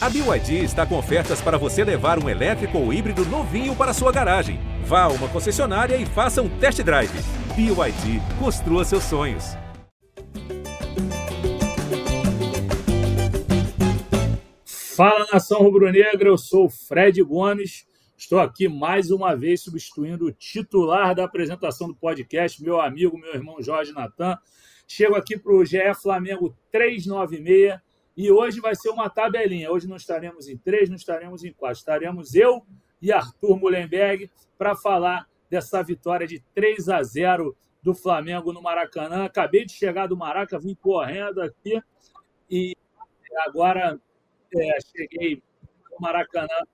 A BYD está com ofertas para você levar um elétrico ou híbrido novinho para sua garagem. Vá a uma concessionária e faça um test drive. BYD, construa seus sonhos. Fala nação rubro-negra, eu sou o Fred Gomes. Estou aqui mais uma vez substituindo o titular da apresentação do podcast, meu amigo, meu irmão Jorge Natan. Chego aqui para o GE Flamengo 396 e hoje vai ser uma tabelinha. Hoje não estaremos em três, não estaremos em quatro. Estaremos eu e Arthur Mullenberg para falar dessa vitória de 3 a 0 do Flamengo no Maracanã. Acabei de chegar do Maraca, vim correndo aqui e agora é, cheguei no Maracanã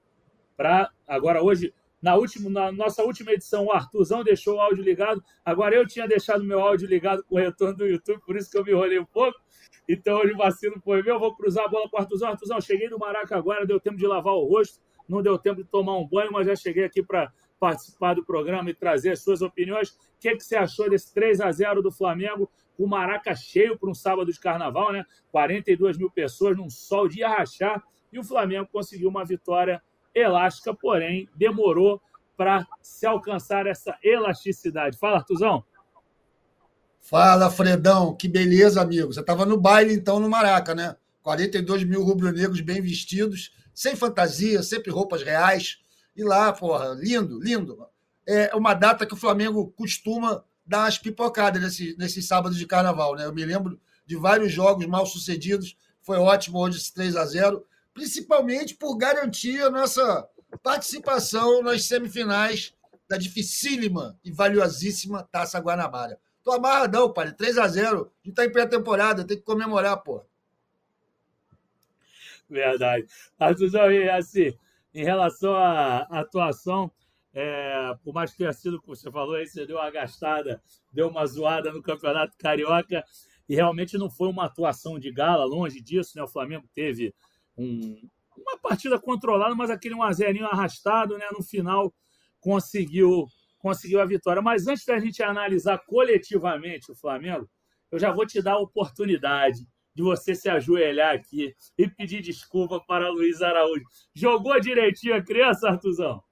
para agora hoje na, última, na nossa última edição, o Arthurzão deixou o áudio ligado. Agora eu tinha deixado meu áudio ligado com o retorno do YouTube, por isso que eu me enrolei um pouco. Então hoje o vacilo foi meu. Vou cruzar a bola para o Arthurzão. Arthurzão, cheguei no Maraca agora, deu tempo de lavar o rosto, não deu tempo de tomar um banho, mas já cheguei aqui para participar do programa e trazer as suas opiniões. O que, que você achou desse 3 a 0 do Flamengo? O Maraca cheio para um sábado de carnaval, né? 42 mil pessoas num sol de rachar. E o Flamengo conseguiu uma vitória elástica, porém demorou para se alcançar essa elasticidade. Fala, Artuzão. Fala, Fredão. Que beleza, amigo. Você estava no baile, então, no Maraca, né? 42 mil rubro-negros bem vestidos, sem fantasia, sempre roupas reais. E lá, porra, lindo, lindo. É uma data que o Flamengo costuma dar as pipocadas nesse, nesses sábados de carnaval, né? Eu me lembro de vários jogos mal sucedidos. Foi ótimo hoje esse 3 a 0 principalmente por garantir a nossa participação nas semifinais da dificílima e valiosíssima Taça Guanabara. Tô amarradão, pai. 3 a 0 A gente tá em pré-temporada, tem que comemorar, pô. Verdade. Artuzão, e assim, em relação à atuação, é, por mais que tenha sido, como você falou, aí você deu uma gastada, deu uma zoada no Campeonato Carioca, e realmente não foi uma atuação de gala, longe disso, né? O Flamengo teve um, uma partida controlada, mas aquele 1x0 arrastado, né? No final conseguiu, conseguiu a vitória. Mas antes da gente analisar coletivamente o Flamengo, eu já vou te dar a oportunidade de você se ajoelhar aqui e pedir desculpa para Luiz Araújo. Jogou direitinho a criança, Artuzão?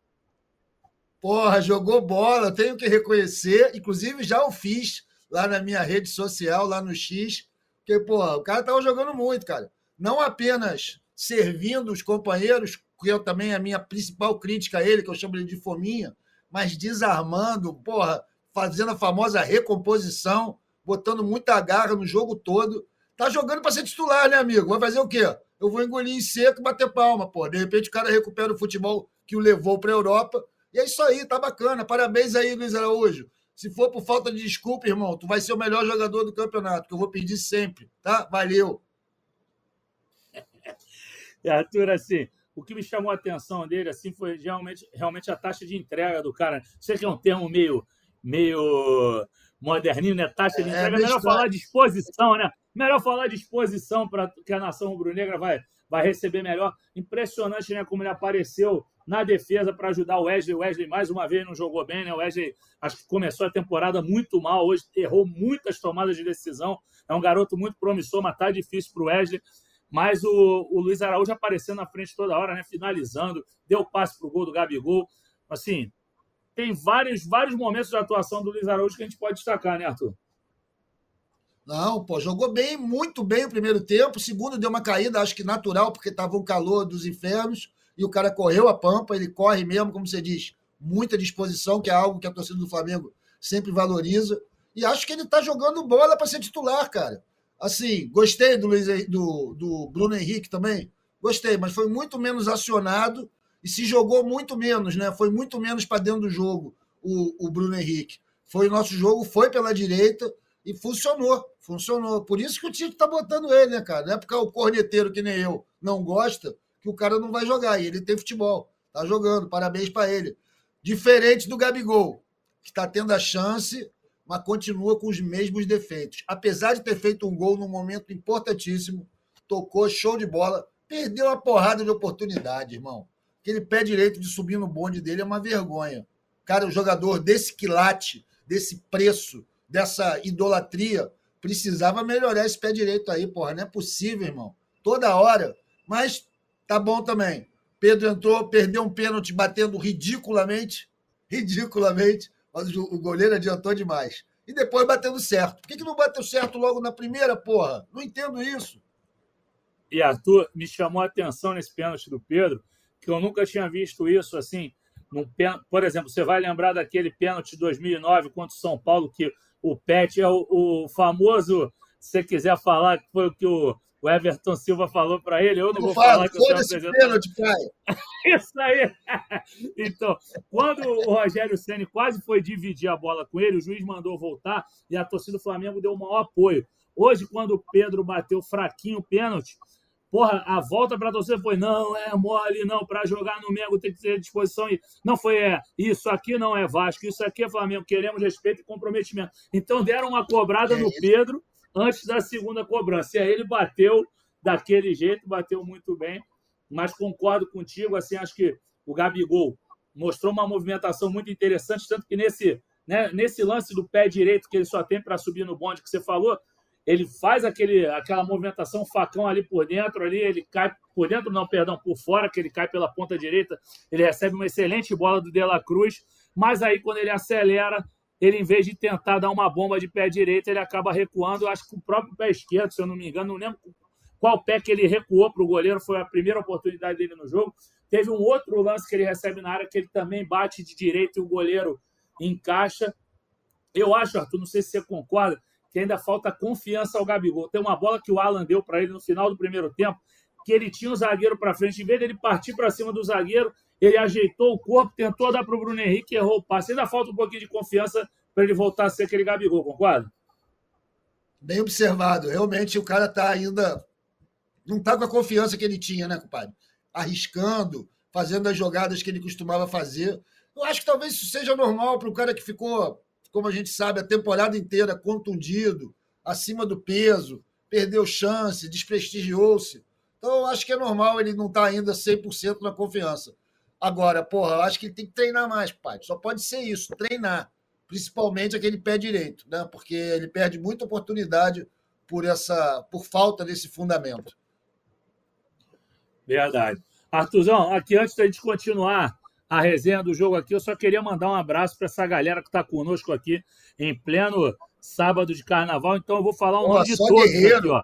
Porra, jogou bola, tenho que reconhecer. Inclusive, já o fiz lá na minha rede social, lá no X. Porque, porra, o cara tava jogando muito, cara. Não apenas servindo os companheiros, que eu também a minha principal crítica a ele, que eu chamo ele de fominha, mas desarmando, porra, fazendo a famosa recomposição, botando muita garra no jogo todo. Tá jogando para ser titular, né, amigo? Vai fazer o quê? Eu vou engolir em seco e bater palma, pô. De repente o cara recupera o futebol que o levou para a Europa. E é isso aí, tá bacana. Parabéns aí, Luiz Araújo. Se for por falta de desculpa, irmão, tu vai ser o melhor jogador do campeonato, que eu vou pedir sempre, tá? Valeu. E Arthur, assim, o que me chamou a atenção dele assim foi realmente, realmente a taxa de entrega do cara. Sei que é um termo meio, meio moderninho, né? Taxa de é, entrega. É, melhor falar de exposição, né? Melhor falar de exposição para que a nação rubro-negra vai, vai receber melhor. Impressionante, né? Como ele apareceu na defesa para ajudar o Wesley. O Wesley, mais uma vez, não jogou bem, né? O Wesley acho que começou a temporada muito mal. Hoje errou muitas tomadas de decisão. É um garoto muito promissor, mas tá difícil para o Wesley. Mas o, o Luiz Araújo aparecendo na frente toda hora, né? Finalizando, deu passe para o gol do Gabigol. Assim, tem vários, vários momentos de atuação do Luiz Araújo que a gente pode destacar, né, Arthur? Não, pô, jogou bem, muito bem o primeiro tempo. O segundo deu uma caída, acho que natural, porque estava o calor dos infernos e o cara correu a pampa. Ele corre mesmo, como você diz, muita disposição, que é algo que a torcida do Flamengo sempre valoriza. E acho que ele está jogando bola para ser titular, cara. Assim, gostei do, Luiz, do, do Bruno Henrique também. Gostei, mas foi muito menos acionado e se jogou muito menos, né? Foi muito menos para dentro do jogo o, o Bruno Henrique. Foi o nosso jogo, foi pela direita e funcionou. Funcionou. Por isso que o Tite tá botando ele, né, cara? Não é porque é o corneteiro que nem eu não gosta que o cara não vai jogar. E ele tem futebol. Tá jogando. Parabéns para ele. Diferente do Gabigol, que está tendo a chance mas continua com os mesmos defeitos. Apesar de ter feito um gol num momento importantíssimo, tocou show de bola, perdeu uma porrada de oportunidade, irmão. Aquele pé direito de subir no bonde dele é uma vergonha. Cara, o jogador desse quilate, desse preço, dessa idolatria, precisava melhorar esse pé direito aí, porra. Não é possível, irmão. Toda hora. Mas tá bom também. Pedro entrou, perdeu um pênalti batendo ridiculamente, ridiculamente, mas o goleiro adiantou demais. E depois batendo certo. Por que, que não bateu certo logo na primeira, porra? Não entendo isso. E Arthur, me chamou a atenção nesse pênalti do Pedro, que eu nunca tinha visto isso assim. Num, por exemplo, você vai lembrar daquele pênalti de 2009 contra o São Paulo, que o Pet é o, o famoso, se você quiser falar, que foi o que o, o Everton Silva falou para ele, eu não, não vou falar que eu sou apresentador. Pênalti, pai. Isso aí. então, quando o Rogério Ceni quase foi dividir a bola com ele, o juiz mandou voltar e a torcida do Flamengo deu o maior apoio. Hoje, quando o Pedro bateu fraquinho o pênalti, Porra, a volta para torcer foi não, é mole, não, para jogar no Mengo tem que ter disposição. E não foi é, isso aqui não é Vasco, isso aqui é Flamengo, queremos respeito e comprometimento. Então deram uma cobrada é no Pedro antes da segunda cobrança. E aí ele bateu daquele jeito, bateu muito bem, mas concordo contigo, assim, acho que o Gabigol mostrou uma movimentação muito interessante, tanto que nesse, né, nesse lance do pé direito que ele só tem para subir no bonde que você falou, ele faz aquele, aquela movimentação facão ali por dentro, ali ele cai por dentro, não, perdão, por fora, que ele cai pela ponta direita, ele recebe uma excelente bola do De La Cruz, mas aí quando ele acelera, ele em vez de tentar dar uma bomba de pé direito, ele acaba recuando, acho que o próprio pé esquerdo, se eu não me engano, não lembro qual pé que ele recuou para o goleiro, foi a primeira oportunidade dele no jogo. Teve um outro lance que ele recebe na área, que ele também bate de direito e o goleiro encaixa. Eu acho, Arthur, não sei se você concorda, que ainda falta confiança ao Gabigol. Tem uma bola que o Alan deu para ele no final do primeiro tempo, que ele tinha o zagueiro para frente, em vez dele partir para cima do zagueiro, ele ajeitou o corpo, tentou dar para o Bruno Henrique, errou o passe. Ainda falta um pouquinho de confiança para ele voltar a ser aquele Gabigol, concorda? Bem observado. Realmente o cara está ainda. Não está com a confiança que ele tinha, né, compadre? Arriscando, fazendo as jogadas que ele costumava fazer. Eu acho que talvez isso seja normal para o cara que ficou como a gente sabe, a temporada inteira contundido, acima do peso, perdeu chance, desprestigiou-se. Então, eu acho que é normal ele não estar tá ainda 100% na confiança. Agora, porra, eu acho que ele tem que treinar mais, pai. Só pode ser isso, treinar. Principalmente aquele pé direito, né? Porque ele perde muita oportunidade por essa, por falta desse fundamento. Verdade. Artuzão, aqui antes da gente continuar, a resenha do jogo aqui. Eu só queria mandar um abraço para essa galera que está conosco aqui em pleno sábado de carnaval. Então eu vou falar um nome de todos guerreiro. aqui, ó.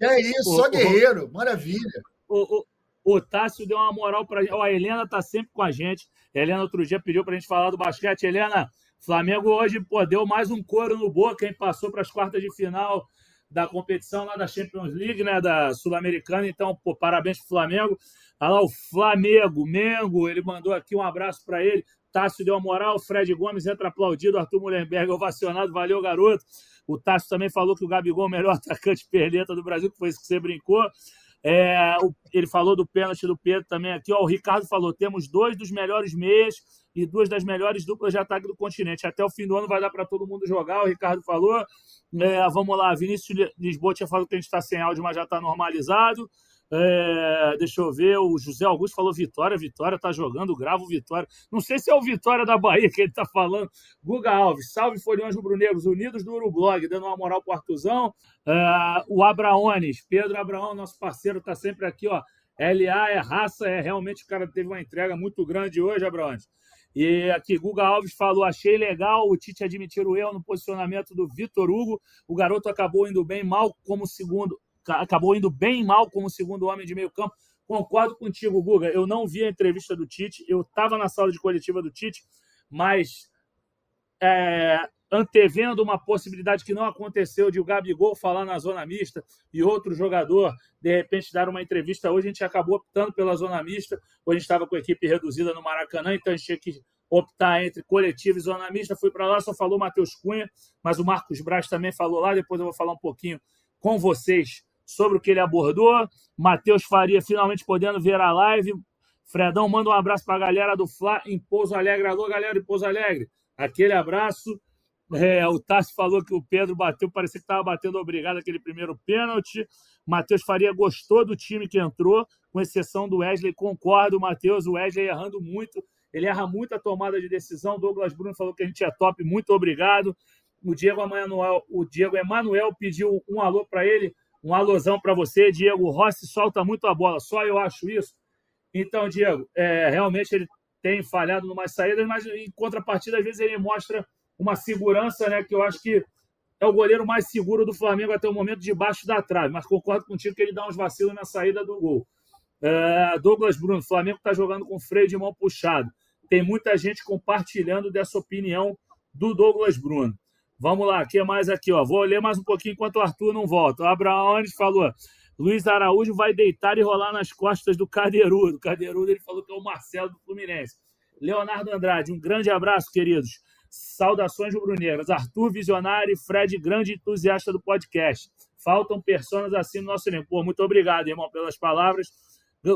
É isso, o, só guerreiro. O, Maravilha. O, o, Tássio deu uma moral para gente. A Helena tá sempre com a gente. A Helena outro dia pediu para a gente falar do basquete. Helena, Flamengo hoje pô, deu mais um couro no boca, quem passou para as quartas de final da competição lá da Champions League, né, da Sul-Americana. Então, pô, parabéns pro Flamengo. Olha lá o Flamengo, Mengo, ele mandou aqui um abraço para ele. Tássio deu a moral, Fred Gomes entra aplaudido, Arthur Mullenberg ovacionado, valeu, garoto. O Tássio também falou que o Gabigol é o melhor atacante perleta do Brasil, que foi isso que você brincou. É, ele falou do pênalti do Pedro também aqui. Ó, o Ricardo falou: temos dois dos melhores meias e duas das melhores duplas de ataque do continente. Até o fim do ano vai dar para todo mundo jogar. O Ricardo falou. É, vamos lá, Vinícius Lisboa tinha falado que a gente está sem áudio, mas já está normalizado. É, deixa eu ver, o José Augusto falou Vitória, Vitória tá jogando, gravo Vitória. Não sei se é o Vitória da Bahia que ele tá falando. Guga Alves, salve Folhões Rubro-Negros Unidos do Urublog, dando uma moral pro Artuzão. É, o Abraones, Pedro Abraão, nosso parceiro, tá sempre aqui, ó. LA é raça, é realmente o cara teve uma entrega muito grande hoje, Abraones. E aqui, Guga Alves falou: achei legal o Tite admitir o erro no posicionamento do Vitor Hugo. O garoto acabou indo bem mal como segundo acabou indo bem mal como segundo homem de meio campo. Concordo contigo, Guga. Eu não vi a entrevista do Tite, eu estava na sala de coletiva do Tite, mas é, antevendo uma possibilidade que não aconteceu de o Gabigol falar na zona mista e outro jogador, de repente, dar uma entrevista. Hoje a gente acabou optando pela zona mista, hoje a gente estava com a equipe reduzida no Maracanã, então a gente tinha que optar entre coletivo e zona mista. Fui para lá, só falou Matheus Cunha, mas o Marcos Braz também falou lá. Depois eu vou falar um pouquinho com vocês sobre o que ele abordou. Matheus Faria finalmente podendo ver a live. Fredão, manda um abraço para a galera do Fla em Pouso Alegre. Alô, galera de Pouso Alegre. Aquele abraço. É, o Tassi falou que o Pedro bateu, parecia que estava batendo obrigado aquele primeiro pênalti. Matheus Faria gostou do time que entrou, com exceção do Wesley. Concordo, Matheus. O Wesley errando muito. Ele erra muito a tomada de decisão. Douglas Bruno falou que a gente é top. Muito obrigado. O Diego Emanuel, o Diego Emanuel pediu um alô para ele Um alusão para você, Diego. Rossi solta muito a bola, só eu acho isso. Então, Diego, é, realmente ele tem falhado em umas saídas, mas em contrapartida, às vezes ele mostra uma segurança, né? Que eu acho que é o goleiro mais seguro do Flamengo até o momento, debaixo da trave. Mas concordo contigo que ele dá uns vacilos na saída do gol. É, Douglas Bruno, Flamengo está jogando com freio de mão puxado. Tem muita gente compartilhando dessa opinião do Douglas Bruno. Vamos lá, que mais aqui? Ó? Vou ler mais um pouquinho enquanto o Arthur não volta. O Abraão falou: Luiz Araújo vai deitar e rolar nas costas do Cadeirudo. O Cadeirudo ele falou que é o Marcelo do Fluminense. Leonardo Andrade, um grande abraço, queridos. Saudações rubro-negras. Arthur Visionário e Fred, grande entusiasta do podcast. Faltam pessoas assim no nosso elenco. Muito obrigado, irmão, pelas palavras.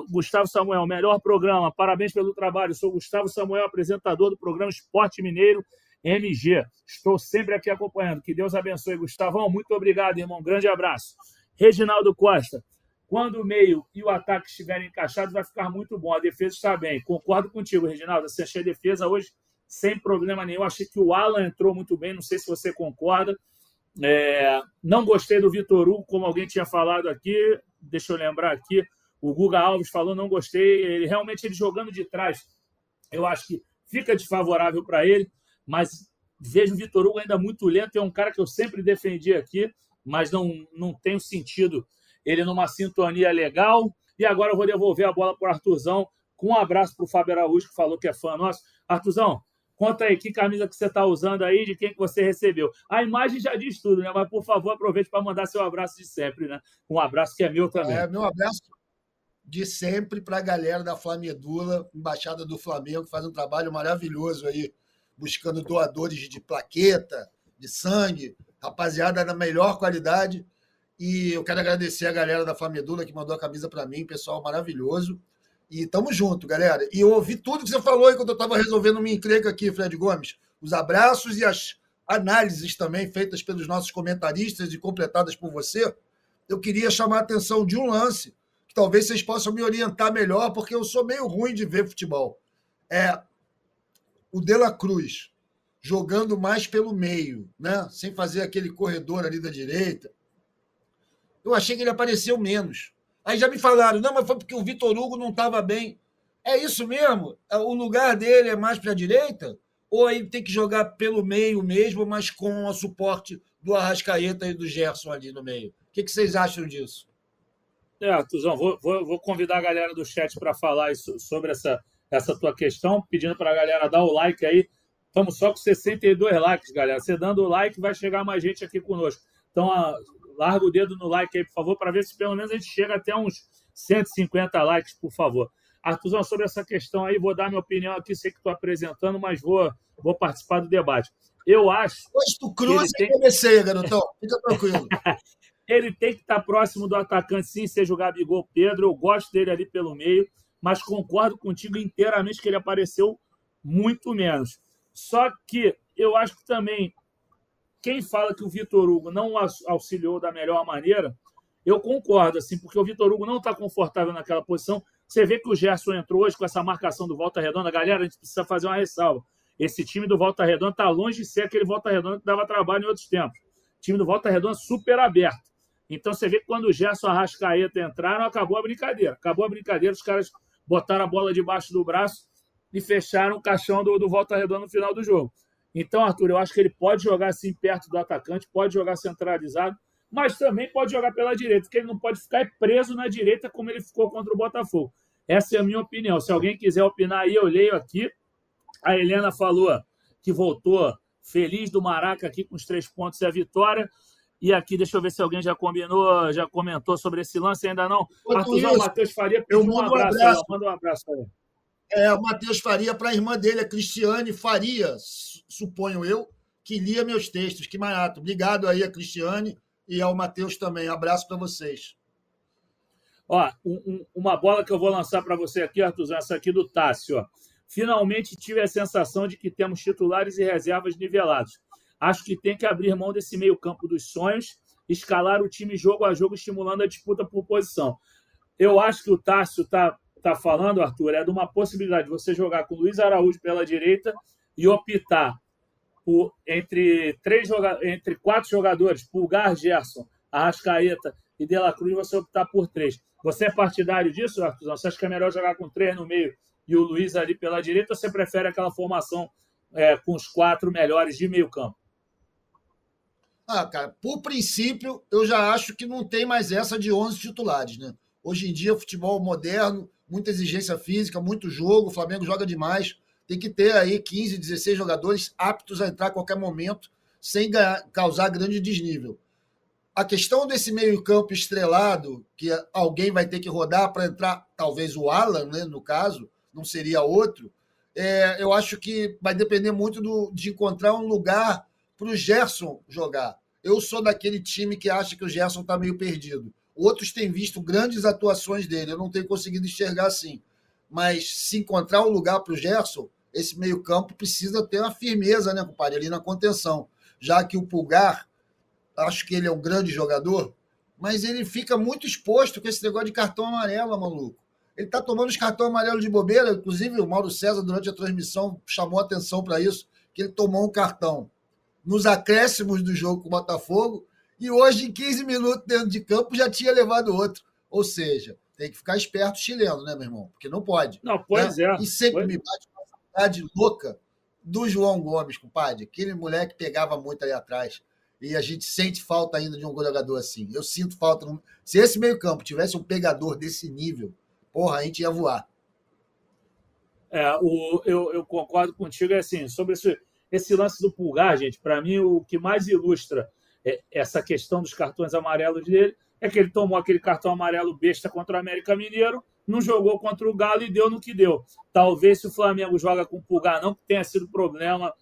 Gustavo Samuel, melhor programa. Parabéns pelo trabalho. Sou Gustavo Samuel, apresentador do programa Esporte Mineiro MG. Estou sempre aqui acompanhando. Que Deus abençoe, Gustavão. Muito obrigado, irmão. Grande abraço. Reginaldo Costa. Quando o meio e o ataque estiverem encaixados, vai ficar muito bom. A defesa está bem. Concordo contigo, Reginaldo. Você achei a defesa hoje sem problema nenhum. Achei que o Alan entrou muito bem. Não sei se você concorda. É... não gostei do Vitor Hugo, como alguém tinha falado aqui. Deixa eu lembrar aqui. O Guga Alves falou, não gostei. Ele, realmente, ele jogando de trás, eu acho que fica desfavorável para ele mas vejo o Vitor Hugo ainda muito lento. É um cara que eu sempre defendi aqui, mas não, não tenho sentido ele numa sintonia legal. E agora eu vou devolver a bola para o Artuzão, com um abraço para o Fábio Araújo, que falou que é fã nosso. Artuzão, conta aí que camisa que você está usando aí, de quem que você recebeu. A imagem já diz tudo, né? Mas, por favor, aproveite para mandar seu abraço de sempre, né? Um abraço que é meu também. É, meu abraço de sempre para a galera da Flamedula, Embaixada do Flamengo, que faz um trabalho maravilhoso aí buscando doadores de plaqueta, de sangue, rapaziada da melhor qualidade. E eu quero agradecer a galera da Flamedula que mandou a camisa para mim, pessoal maravilhoso. E tamo junto, galera. E eu ouvi tudo que você falou enquanto eu estava resolvendo minha encrenca aqui, Fred Gomes. Os abraços e as análises também feitas pelos nossos comentaristas e completadas por você. Eu queria chamar a atenção de um lance que talvez vocês possam me orientar melhor, porque eu sou meio ruim de ver futebol. É, o De La Cruz jogando mais pelo meio, né? sem fazer aquele corredor ali da direita, eu achei que ele apareceu menos. Aí já me falaram, não, mas foi porque o Vitor Hugo não estava bem. É isso mesmo? É, o lugar dele é mais para a direita? Ou ele tem que jogar pelo meio mesmo, mas com o suporte do Arrascaeta e do Gerson ali no meio? O que, que vocês acham disso? É, Tuzão, vou, vou, vou convidar a galera do chat para falar isso, sobre essa, essa tua questão, pedindo para a galera dar o like aí. Estamos só com 62 likes, galera. Você dando o like, vai chegar mais gente aqui conosco. Então, a, larga o dedo no like aí, por favor, para ver se pelo menos a gente chega até uns 150 likes, por favor. Artuzão, sobre essa questão aí, vou dar minha opinião aqui, sei que estou apresentando, mas vou, vou participar do debate. Eu acho. Hoje tu cruza e tem... comecei, garotão. Fica tranquilo. ele tem que estar próximo do atacante, sim, seja o Gabigol Pedro. Eu gosto dele ali pelo meio mas concordo contigo inteiramente que ele apareceu muito menos. Só que eu acho que também quem fala que o Vitor Hugo não auxiliou da melhor maneira, eu concordo, assim, porque o Vitor Hugo não está confortável naquela posição. Você vê que o Gerson entrou hoje com essa marcação do Volta Redonda. Galera, a gente precisa fazer uma ressalva. Esse time do Volta Redonda está longe de ser aquele Volta Redonda que dava trabalho em outros tempos. Time do Volta Redonda super aberto. Então você vê que quando o Gerson e a Arrascaeta entraram, acabou a brincadeira. Acabou a brincadeira, os caras botaram a bola debaixo do braço e fecharam o caixão do, do Volta Redonda no final do jogo. Então, Arthur, eu acho que ele pode jogar assim perto do atacante, pode jogar centralizado, mas também pode jogar pela direita, porque ele não pode ficar preso na direita como ele ficou contra o Botafogo. Essa é a minha opinião. Se alguém quiser opinar aí, eu leio aqui. A Helena falou que voltou feliz do Maraca aqui com os três pontos e a vitória. E aqui, deixa eu ver se alguém já combinou, já comentou sobre esse lance, ainda não. Artuzão, Matheus Faria eu um abraço. Um abraço. Manda um abraço aí. É, o Matheus Faria para a irmã dele, a Cristiane Faria, suponho eu, que lia meus textos. Que marato. Obrigado aí a Cristiane e ao Matheus também. Abraço para vocês. Ó, um, uma bola que eu vou lançar para você aqui, Artuzão, essa aqui do Tássio. Ó. Finalmente tive a sensação de que temos titulares e reservas nivelados. Acho que tem que abrir mão desse meio-campo dos sonhos, escalar o time jogo a jogo, estimulando a disputa por posição. Eu acho que o Tássio está tá falando, Arthur, é de uma possibilidade de você jogar com Luiz Araújo pela direita e optar por, entre, três entre quatro jogadores, Pulgar, Gerson, Arrascaeta e De La Cruz você optar por três. Você é partidário disso, Artuzão? Você acha que é melhor jogar com três no meio e o Luiz ali pela direita ou você prefere aquela formação é, com os quatro melhores de meio campo? Ah, cara, por princípio, eu já acho que não tem mais essa de 11 titulares, né? Hoje em dia, futebol moderno, muita exigência física, muito jogo, o Flamengo joga demais. Tem que ter aí 15, 16 jogadores aptos a entrar a qualquer momento, sem causar grande desnível. A questão desse meio-campo estrelado, que alguém vai ter que rodar para entrar, talvez o Alan, né, no caso, não seria outro, é, eu acho que vai depender muito do, de encontrar um lugar para o Gerson jogar. Eu sou daquele time que acha que o Gerson está meio perdido. Outros têm visto grandes atuações dele, eu não tenho conseguido enxergar assim. Mas se encontrar um lugar para o Gerson, esse meio-campo precisa ter uma firmeza, né, compadre, ali na contenção. Já que o Pulgar, acho que ele é um grande jogador, mas ele fica muito exposto com esse negócio de cartão amarelo, maluco. Ele está tomando os cartões amarelos de bobeira, inclusive o Mauro César, durante a transmissão, chamou atenção para isso, que ele tomou um cartão nos acréscimos do jogo com o Botafogo, e hoje, em 15 minutos dentro de campo, já tinha levado outro. Ou seja, tem que ficar esperto chileno, né, meu irmão? Porque não pode. Não, pois né? é. E sempre pois... me bate uma saudade louca do João Gomes, compadre. Aquele moleque pegava muito ali atrás. E a gente sente falta ainda de um jogador assim. Eu sinto falta. Se esse meio-campo tivesse um pegador desse nível, porra, a gente ia voar. É, o, eu, eu concordo contigo, é assim, sobre esse, esse lance do pulgar, gente, para mim o que mais ilustra é, essa questão dos cartões amarelos dele é que ele tomou aquele cartão amarelo besta contra o América Mineiro, não jogou contra o Galo e deu no que deu. Talvez se o Flamengo joga com pulgar, não tenha sido problema,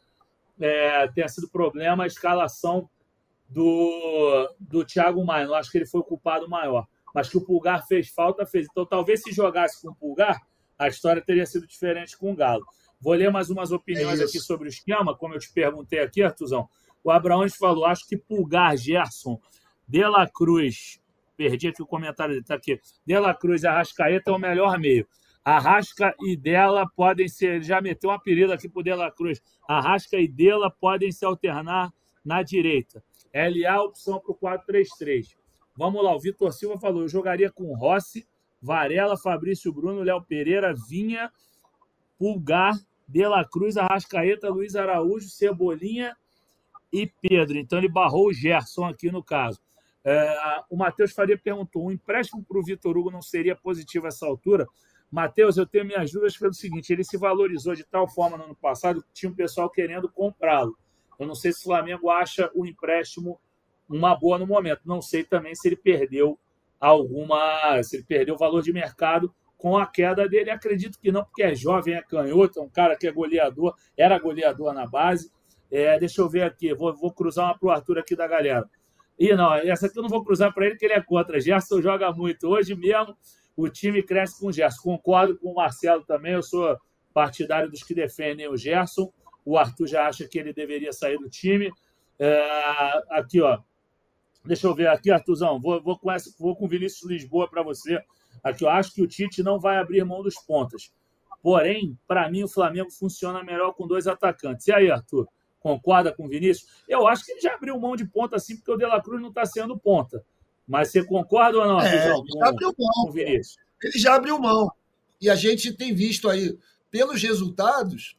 é, tenha sido problema a escalação do, do Thiago Maia. Não acho que ele foi o culpado maior. Mas que o Pulgar fez falta, fez. Então, talvez se jogasse com o Pulgar, a história teria sido diferente com o Galo. Vou ler mais umas opiniões é aqui sobre o esquema, como eu te perguntei aqui, Artuzão. O Abraões falou: acho que Pulgar, Gerson, De La Cruz, perdi aqui o comentário dele, está aqui. De La Cruz e Arrascaeta é o melhor meio. Arrasca e Dela podem ser. Ele já meteu um apelido aqui para o De La Cruz. Arrasca e Dela podem se alternar na direita. LA, opção para o 4-3-3. Vamos lá, o Vitor Silva falou: eu jogaria com Rossi, Varela, Fabrício Bruno, Léo Pereira, Vinha, Pulgar, De La Cruz, Arrascaeta, Luiz Araújo, Cebolinha e Pedro. Então ele barrou o Gerson aqui no caso. É, o Matheus Faria perguntou: um empréstimo para o Vitor Hugo não seria positivo essa altura? Matheus, eu tenho minhas dúvidas pelo seguinte: ele se valorizou de tal forma no ano passado que tinha um pessoal querendo comprá-lo. Eu não sei se o Flamengo acha o empréstimo uma boa no momento. Não sei também se ele perdeu alguma. se ele perdeu o valor de mercado com a queda dele. Acredito que não, porque é jovem, é canhoto, é um cara que é goleador, era goleador na base. É, deixa eu ver aqui, vou, vou cruzar uma para o Arthur aqui da galera. E não, essa aqui eu não vou cruzar para ele, que ele é contra. Gerson joga muito. Hoje mesmo o time cresce com o Gerson. Concordo com o Marcelo também, eu sou partidário dos que defendem o Gerson. O Arthur já acha que ele deveria sair do time. É, aqui, ó. Deixa eu ver aqui, Arthurzão. Vou, vou, com, essa, vou com Vinícius Lisboa para você. Aqui, eu acho que o Tite não vai abrir mão dos pontas. Porém, para mim, o Flamengo funciona melhor com dois atacantes. E aí, Arthur? Concorda com o Vinícius? Eu acho que ele já abriu mão de ponta assim, porque o De La Cruz não está sendo ponta. Mas você concorda ou não, é, com, já abriu mão, com o Vinícius? Ele já abriu mão. E a gente tem visto aí, pelos resultados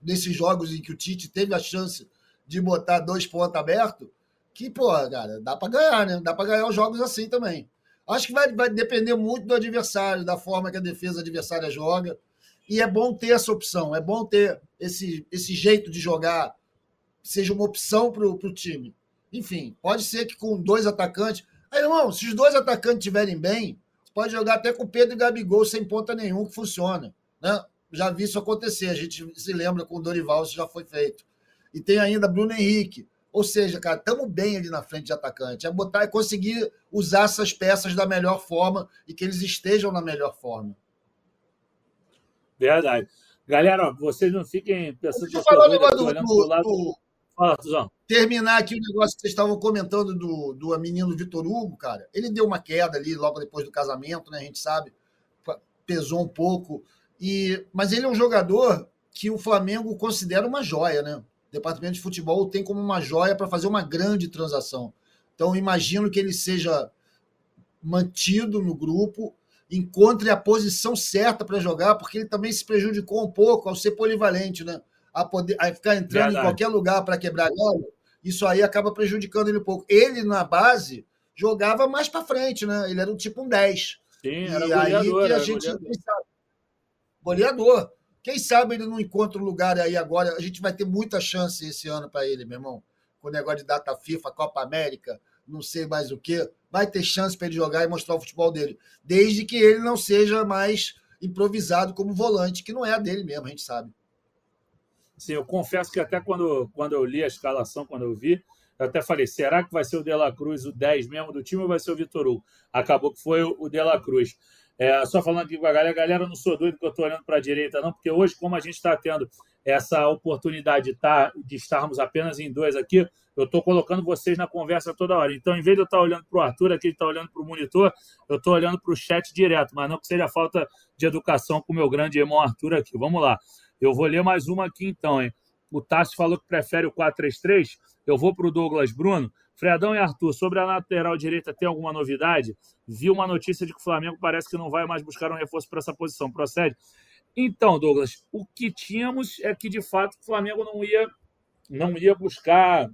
desses jogos em que o Tite teve a chance de botar dois pontos abertos, que, pô, cara, dá para ganhar, né? Dá para ganhar os jogos assim também. Acho que vai, vai depender muito do adversário, da forma que a defesa adversária joga. E é bom ter essa opção, é bom ter esse, esse jeito de jogar, seja uma opção para o time. Enfim, pode ser que com dois atacantes. Aí, irmão, se os dois atacantes estiverem bem, você pode jogar até com Pedro e Gabigol sem ponta nenhum, que funciona. Né? Já vi isso acontecer, a gente se lembra com o Dorival, isso já foi feito. E tem ainda Bruno Henrique. Ou seja, cara, estamos bem ali na frente de atacante. É botar e conseguir usar essas peças da melhor forma e que eles estejam na melhor forma. Verdade. Galera, ó, vocês não fiquem pensando que eu falar do, do, do, lado... do... Fala, Tuzão. Terminar aqui o negócio que vocês estavam comentando do, do menino Vitor Hugo, cara. Ele deu uma queda ali logo depois do casamento, né? A gente sabe. Pesou um pouco. E, mas ele é um jogador que o Flamengo considera uma joia, né? Departamento de futebol tem como uma joia para fazer uma grande transação. Então, imagino que ele seja mantido no grupo, encontre a posição certa para jogar, porque ele também se prejudicou um pouco ao ser polivalente, né? A, poder, a ficar entrando Verdade. em qualquer lugar para quebrar galho, isso aí acaba prejudicando ele um pouco. Ele, na base, jogava mais para frente, né? Ele era um tipo um 10. Sim, era e aí que a gente. Goleador. goleador. Quem sabe ele não encontra um lugar aí agora. A gente vai ter muita chance esse ano para ele, meu irmão. Com o negócio de data FIFA, Copa América, não sei mais o quê. Vai ter chance para ele jogar e mostrar o futebol dele. Desde que ele não seja mais improvisado como volante, que não é a dele mesmo, a gente sabe. Sim, eu confesso que até quando, quando eu li a escalação, quando eu vi, eu até falei, será que vai ser o De La Cruz o 10 mesmo do time ou vai ser o Vitor Hugo? Acabou que foi o De La Cruz. É, só falando aqui com a galera, galera não sou doido que eu estou olhando para a direita, não, porque hoje, como a gente está tendo essa oportunidade de, tá, de estarmos apenas em dois aqui, eu estou colocando vocês na conversa toda hora. Então, em vez de eu estar tá olhando para o Arthur, aqui ele está olhando para o monitor, eu estou olhando para o chat direto, mas não que seja falta de educação com o meu grande irmão Arthur aqui. Vamos lá. Eu vou ler mais uma aqui então, hein? O Tássio falou que prefere o 4-3-3. Eu vou para o Douglas Bruno. Fredão e Arthur, sobre a lateral direita, tem alguma novidade? Vi uma notícia de que o Flamengo parece que não vai mais buscar um reforço para essa posição. Procede? Então, Douglas, o que tínhamos é que, de fato, o Flamengo não ia, não ia buscar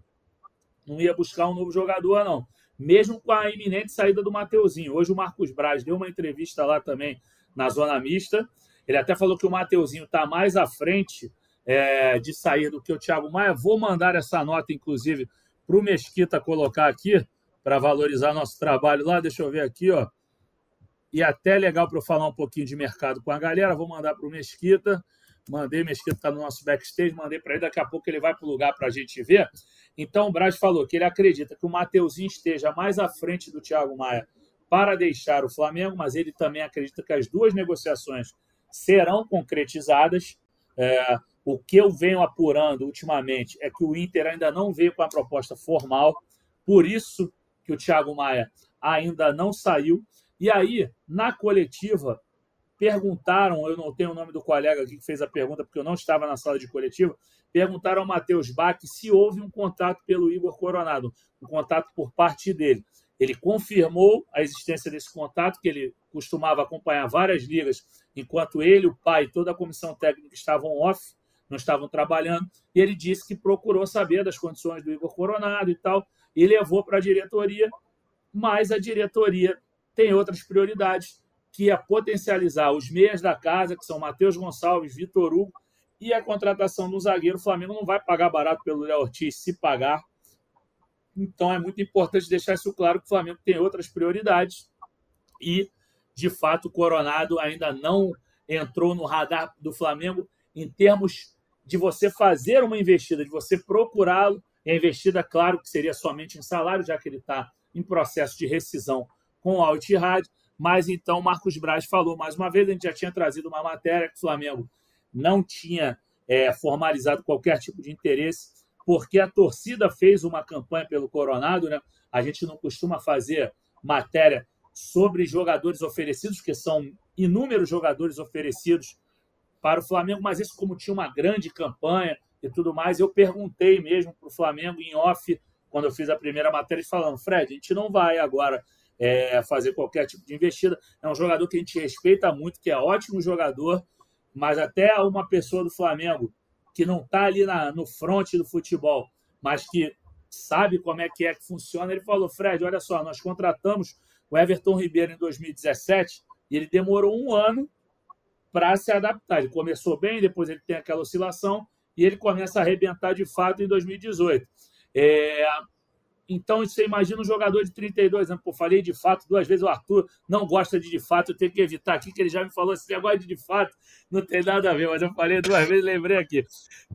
não ia buscar um novo jogador, não. Mesmo com a iminente saída do Mateuzinho. Hoje o Marcos Braz deu uma entrevista lá também na zona mista. Ele até falou que o Mateuzinho está mais à frente é, de sair do que o Thiago Maia. Vou mandar essa nota, inclusive, para o Mesquita colocar aqui, para valorizar nosso trabalho lá. Deixa eu ver aqui, ó. E até legal para eu falar um pouquinho de mercado com a galera. Vou mandar para o Mesquita. Mandei, Mesquita está no nosso backstage, mandei para ele. Daqui a pouco ele vai para o lugar para a gente ver. Então, o Braz falou que ele acredita que o Mateuzinho esteja mais à frente do Thiago Maia para deixar o Flamengo, mas ele também acredita que as duas negociações serão concretizadas. É, o que eu venho apurando ultimamente é que o Inter ainda não veio com a proposta formal, por isso que o Thiago Maia ainda não saiu. E aí, na coletiva, perguntaram, eu não tenho o nome do colega aqui que fez a pergunta, porque eu não estava na sala de coletiva, perguntaram ao Matheus Bach se houve um contato pelo Igor Coronado, um contato por parte dele. Ele confirmou a existência desse contato, que ele costumava acompanhar várias ligas, enquanto ele, o pai e toda a comissão técnica estavam off, não estavam trabalhando, e ele disse que procurou saber das condições do Igor Coronado e tal, e levou para a diretoria, mas a diretoria tem outras prioridades, que é potencializar os meias da casa, que são Matheus Gonçalves, Vitor Hugo, e a contratação do zagueiro. O Flamengo não vai pagar barato pelo Léo Ortiz, se pagar. Então é muito importante deixar isso claro que o Flamengo tem outras prioridades e, de fato, o Coronado ainda não entrou no radar do Flamengo em termos de você fazer uma investida, de você procurá-lo. E a investida, claro, que seria somente em salário, já que ele está em processo de rescisão com o Altihad. Mas então, Marcos Braz falou mais uma vez, a gente já tinha trazido uma matéria que o Flamengo não tinha é, formalizado qualquer tipo de interesse, porque a torcida fez uma campanha pelo Coronado, né? A gente não costuma fazer matéria sobre jogadores oferecidos, que são inúmeros jogadores oferecidos para o Flamengo, mas isso como tinha uma grande campanha e tudo mais, eu perguntei mesmo para o Flamengo em off, quando eu fiz a primeira matéria, falando, Fred, a gente não vai agora é, fazer qualquer tipo de investida. É um jogador que a gente respeita muito, que é ótimo jogador, mas até uma pessoa do Flamengo que não está ali na, no front do futebol, mas que sabe como é que é que funciona, ele falou, Fred, olha só, nós contratamos o Everton Ribeiro em 2017 e ele demorou um ano para se adaptar. Ele começou bem, depois ele tem aquela oscilação e ele começa a arrebentar de fato em 2018. É, então, você imagina um jogador de 32 anos. Pô, falei de fato duas vezes. O Arthur não gosta de de fato. Eu tenho que evitar aqui, que ele já me falou esse negócio de de fato. Não tem nada a ver, mas eu falei duas vezes lembrei aqui.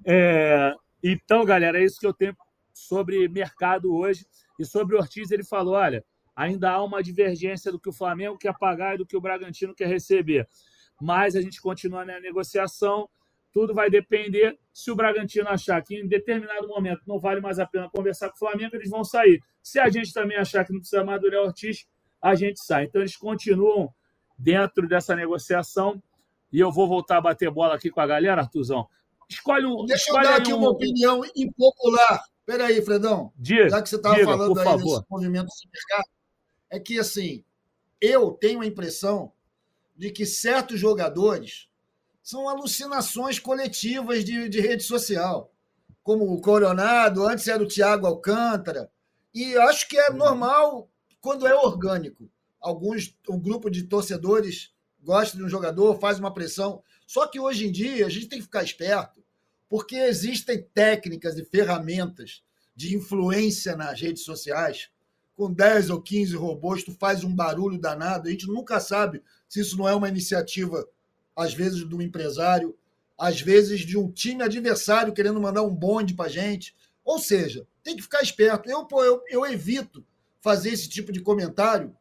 É, então, galera, é isso que eu tenho sobre mercado hoje. E sobre o Ortiz, ele falou: olha, ainda há uma divergência do que o Flamengo quer pagar e do que o Bragantino quer receber mas a gente continua na negociação. Tudo vai depender se o Bragantino achar que em determinado momento não vale mais a pena conversar com o Flamengo, eles vão sair. Se a gente também achar que não precisa mais do Léo Ortiz, a gente sai. Então eles continuam dentro dessa negociação e eu vou voltar a bater bola aqui com a galera, Artuzão. Escolhe um. Deixa escolhe eu dar aqui um... uma opinião impopular. Espera aí, Fredão. Diga, Já que você estava falando aí favor. desse movimento de mercado, é que assim eu tenho a impressão de que certos jogadores são alucinações coletivas de, de rede social, como o Coronado, antes era o Thiago Alcântara, e acho que é uhum. normal quando é orgânico. Alguns, um grupo de torcedores gosta de um jogador, faz uma pressão. Só que hoje em dia a gente tem que ficar esperto, porque existem técnicas e ferramentas de influência nas redes sociais. Com 10 ou 15 robôs, tu faz um barulho danado. A gente nunca sabe se isso não é uma iniciativa às vezes um empresário, às vezes de um time adversário querendo mandar um bonde para gente. Ou seja, tem que ficar esperto. Eu, pô, eu, eu evito fazer esse tipo de comentário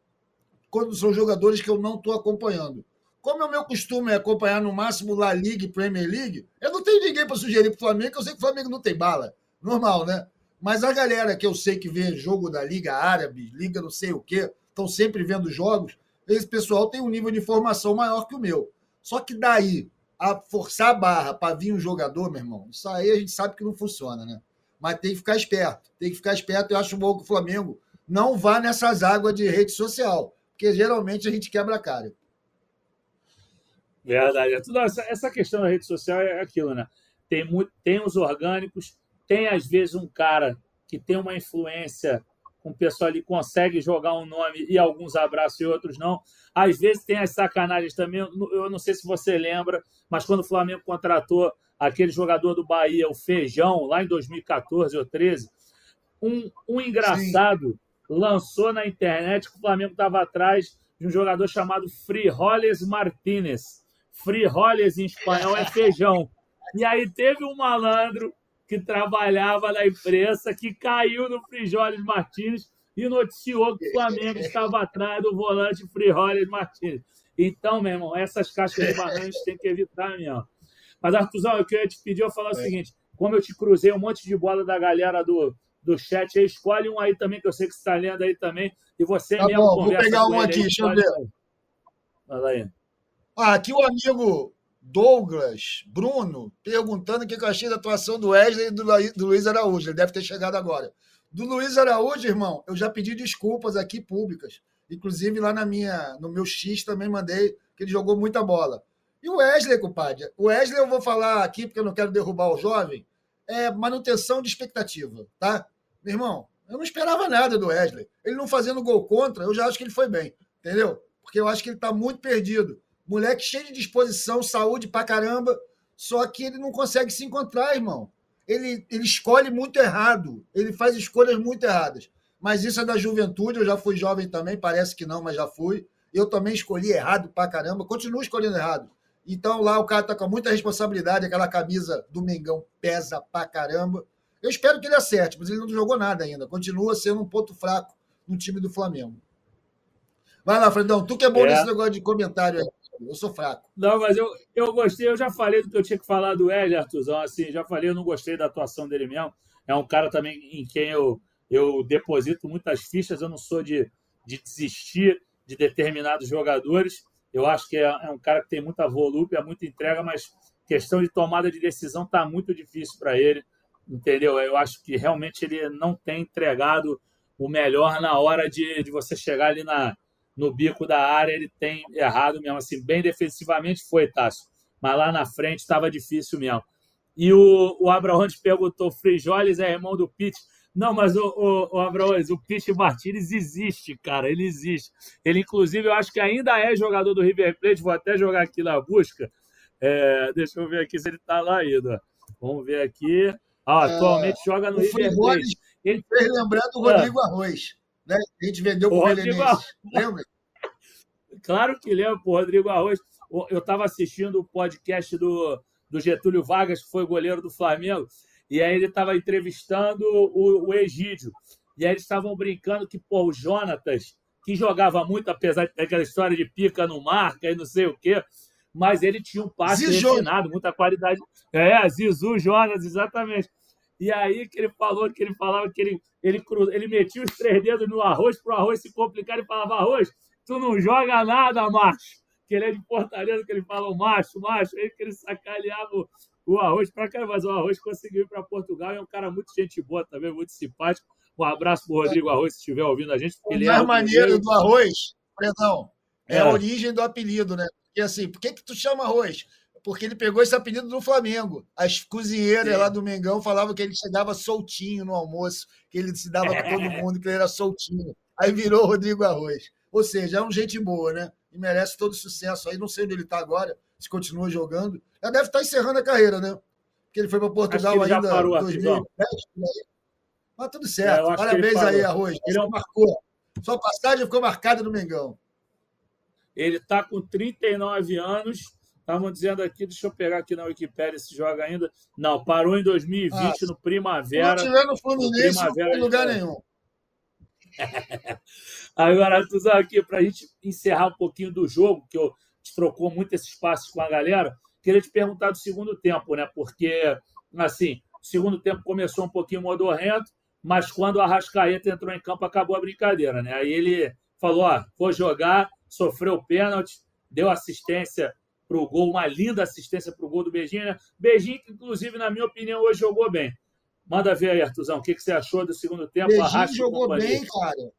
quando são jogadores que eu não estou acompanhando. Como é o meu costume é acompanhar no máximo La Liga e Premier League, eu não tenho ninguém para sugerir para o Flamengo, que eu sei que o Flamengo não tem bala. Normal, né? Mas a galera que eu sei que vê jogo da Liga Árabe, Liga não sei o quê, estão sempre vendo jogos, esse pessoal tem um nível de informação maior que o meu. Só que daí a forçar a barra para vir um jogador, meu irmão, isso aí a gente sabe que não funciona, né? Mas tem que ficar esperto. Tem que ficar esperto. Eu acho bom que o Flamengo não vá nessas águas de rede social, porque geralmente a gente quebra a cara. Verdade. É essa questão da rede social é aquilo, né? Tem, muito, tem os orgânicos, tem às vezes um cara que tem uma influência o pessoal ali, consegue jogar um nome e alguns abraços e outros não. Às vezes tem as sacanagens também. Eu não sei se você lembra, mas quando o Flamengo contratou aquele jogador do Bahia, o Feijão, lá em 2014 ou 13, um, um engraçado Sim. lançou na internet que o Flamengo estava atrás de um jogador chamado Frijoles Martinez. Frijoles em espanhol é feijão. E aí teve um malandro que trabalhava na imprensa que caiu no Frijoles Martins e noticiou que o Flamengo estava atrás do volante Frijoles Martins. Então, meu irmão, essas caixas de gente tem que evitar mesmo. Mas, Artuzão, eu queria te pedir, eu falar é. o seguinte: como eu te cruzei um monte de bola da galera do, do chat, aí, escolhe um aí também, que eu sei que você está lendo aí também, e você tá mesmo bom, conversa Vou pegar um aqui, aí, deixa eu ver. Aí. Ah, aqui o amigo Douglas Bruno perguntando o que eu achei da atuação do Wesley e do, Luiz Araújo. Ele deve ter chegado agora. Do Luiz Araújo, irmão, eu já pedi desculpas aqui públicas. Inclusive lá na minha, no meu X também mandei que ele jogou muita bola. E o Wesley, compadre? O Wesley eu vou falar aqui porque eu não quero derrubar o jovem. É manutenção de expectativa, tá? Meu irmão, eu não esperava nada do Wesley. Ele não fazendo gol contra, eu já acho que ele foi bem, entendeu? Porque eu acho que ele está muito perdido. Moleque cheio de disposição, saúde pra caramba, só que ele não consegue se encontrar, irmão ele, ele escolhe muito errado, ele faz escolhas muito erradas. Mas isso é da juventude, eu já fui jovem também, parece que não, mas já fui. Eu também escolhi errado pra caramba, continuo escolhendo errado. Então lá o cara tá com muita responsabilidade, aquela camisa do Mengão pesa pra caramba. Eu espero que ele acerte, mas ele não jogou nada ainda. Continua sendo um ponto fraco no time do Flamengo. Vai lá, Fredão, tu que é bom é. nesse negócio de comentário aí. Eu sou fraco. Não, mas eu, eu gostei, eu já falei do que eu tinha que falar do Hélio, Artuzão, assim, já falei, eu não gostei da atuação dele mesmo. É um cara também em quem eu, eu deposito muitas fichas, eu não sou de, de desistir de determinados jogadores. Eu acho que é, é um cara que tem muita volúpia, muita entrega, mas questão de tomada de decisão está muito difícil para ele, entendeu? Eu acho que realmente ele não tem entregado o melhor na hora de, de você chegar ali na, no bico da área ele tem errado mesmo. Assim, bem defensivamente foi, Tássio. Mas lá na frente estava difícil mesmo. E o, o Abraões perguntou: Frijoles é irmão do Pete? Não, mas o, o, o Abraões, o Pete Martinez existe, cara. Ele existe. Ele, inclusive, eu acho que ainda é jogador do River Plate. Vou até jogar aqui na busca. É, deixa eu ver aqui se ele está lá ainda. Vamos ver aqui. Ah, atualmente é, joga no River Plate. Ele fez lembrando o Rodrigo é. Arroz. Né? A gente vendeu para o Belenense. Lembra? Claro que lembro, o Rodrigo Arroz. Eu estava assistindo o podcast do, do Getúlio Vargas, que foi goleiro do Flamengo, e aí ele estava entrevistando o, o Egídio. E aí eles estavam brincando que, pô, o Jonatas, que jogava muito, apesar daquela história de pica no marca e não sei o quê, mas ele tinha um passe refinado, muita qualidade. É, Zizu Jonas, exatamente. E aí que ele falou que ele falava que ele, ele, cru, ele metia os três dedos no arroz para o arroz se complicar e falava: arroz, tu não joga nada, macho. Que ele é de Fortaleza, que ele fala macho, macho. Aí que ele sacaneava o, o arroz para cá, mas o arroz conseguiu ir para Portugal. É um cara muito gente boa também, muito simpático. Um abraço pro Rodrigo Arroz, se estiver ouvindo a gente. o mais é maneiro do arroz, Perdão. É, é a origem do apelido, né? Porque assim, por que, que tu chama arroz? Porque ele pegou esse apelido do Flamengo. As cozinheiras Sim. lá do Mengão falavam que ele chegava soltinho no almoço, que ele se dava com todo mundo, que ele era soltinho. Aí virou Rodrigo Arroz. Ou seja, é um gente boa, né? E merece todo sucesso. Aí não sei onde ele está agora, se continua jogando. Já deve estar tá encerrando a carreira, né? Porque ele foi para Portugal ainda em 2010. Mas tudo certo. É, Parabéns aí, Arroz. Ele é marcou. Sua passagem ficou marcada no Mengão. Ele está com 39 anos. Estavam dizendo aqui, deixa eu pegar aqui na Wikipédia se joga ainda. Não, parou em 2020 ah, no Primavera. Se não tiver no Fluminense, não tem lugar nenhum. Agora, Tuzão, aqui, para a gente encerrar um pouquinho do jogo, que eu trocou muito esses passos com a galera, queria te perguntar do segundo tempo, né? Porque, assim, o segundo tempo começou um pouquinho modorrento, mas quando o Arrascaeta entrou em campo, acabou a brincadeira, né? Aí ele falou: ó, vou jogar, sofreu o pênalti, deu assistência para o gol, uma linda assistência para o gol do Beijinho, né? Beijinho, que, inclusive, na minha opinião, hoje jogou bem. Manda ver aí, Artuzão, o que, que você achou do segundo tempo? Beijinho jogou bem, cara.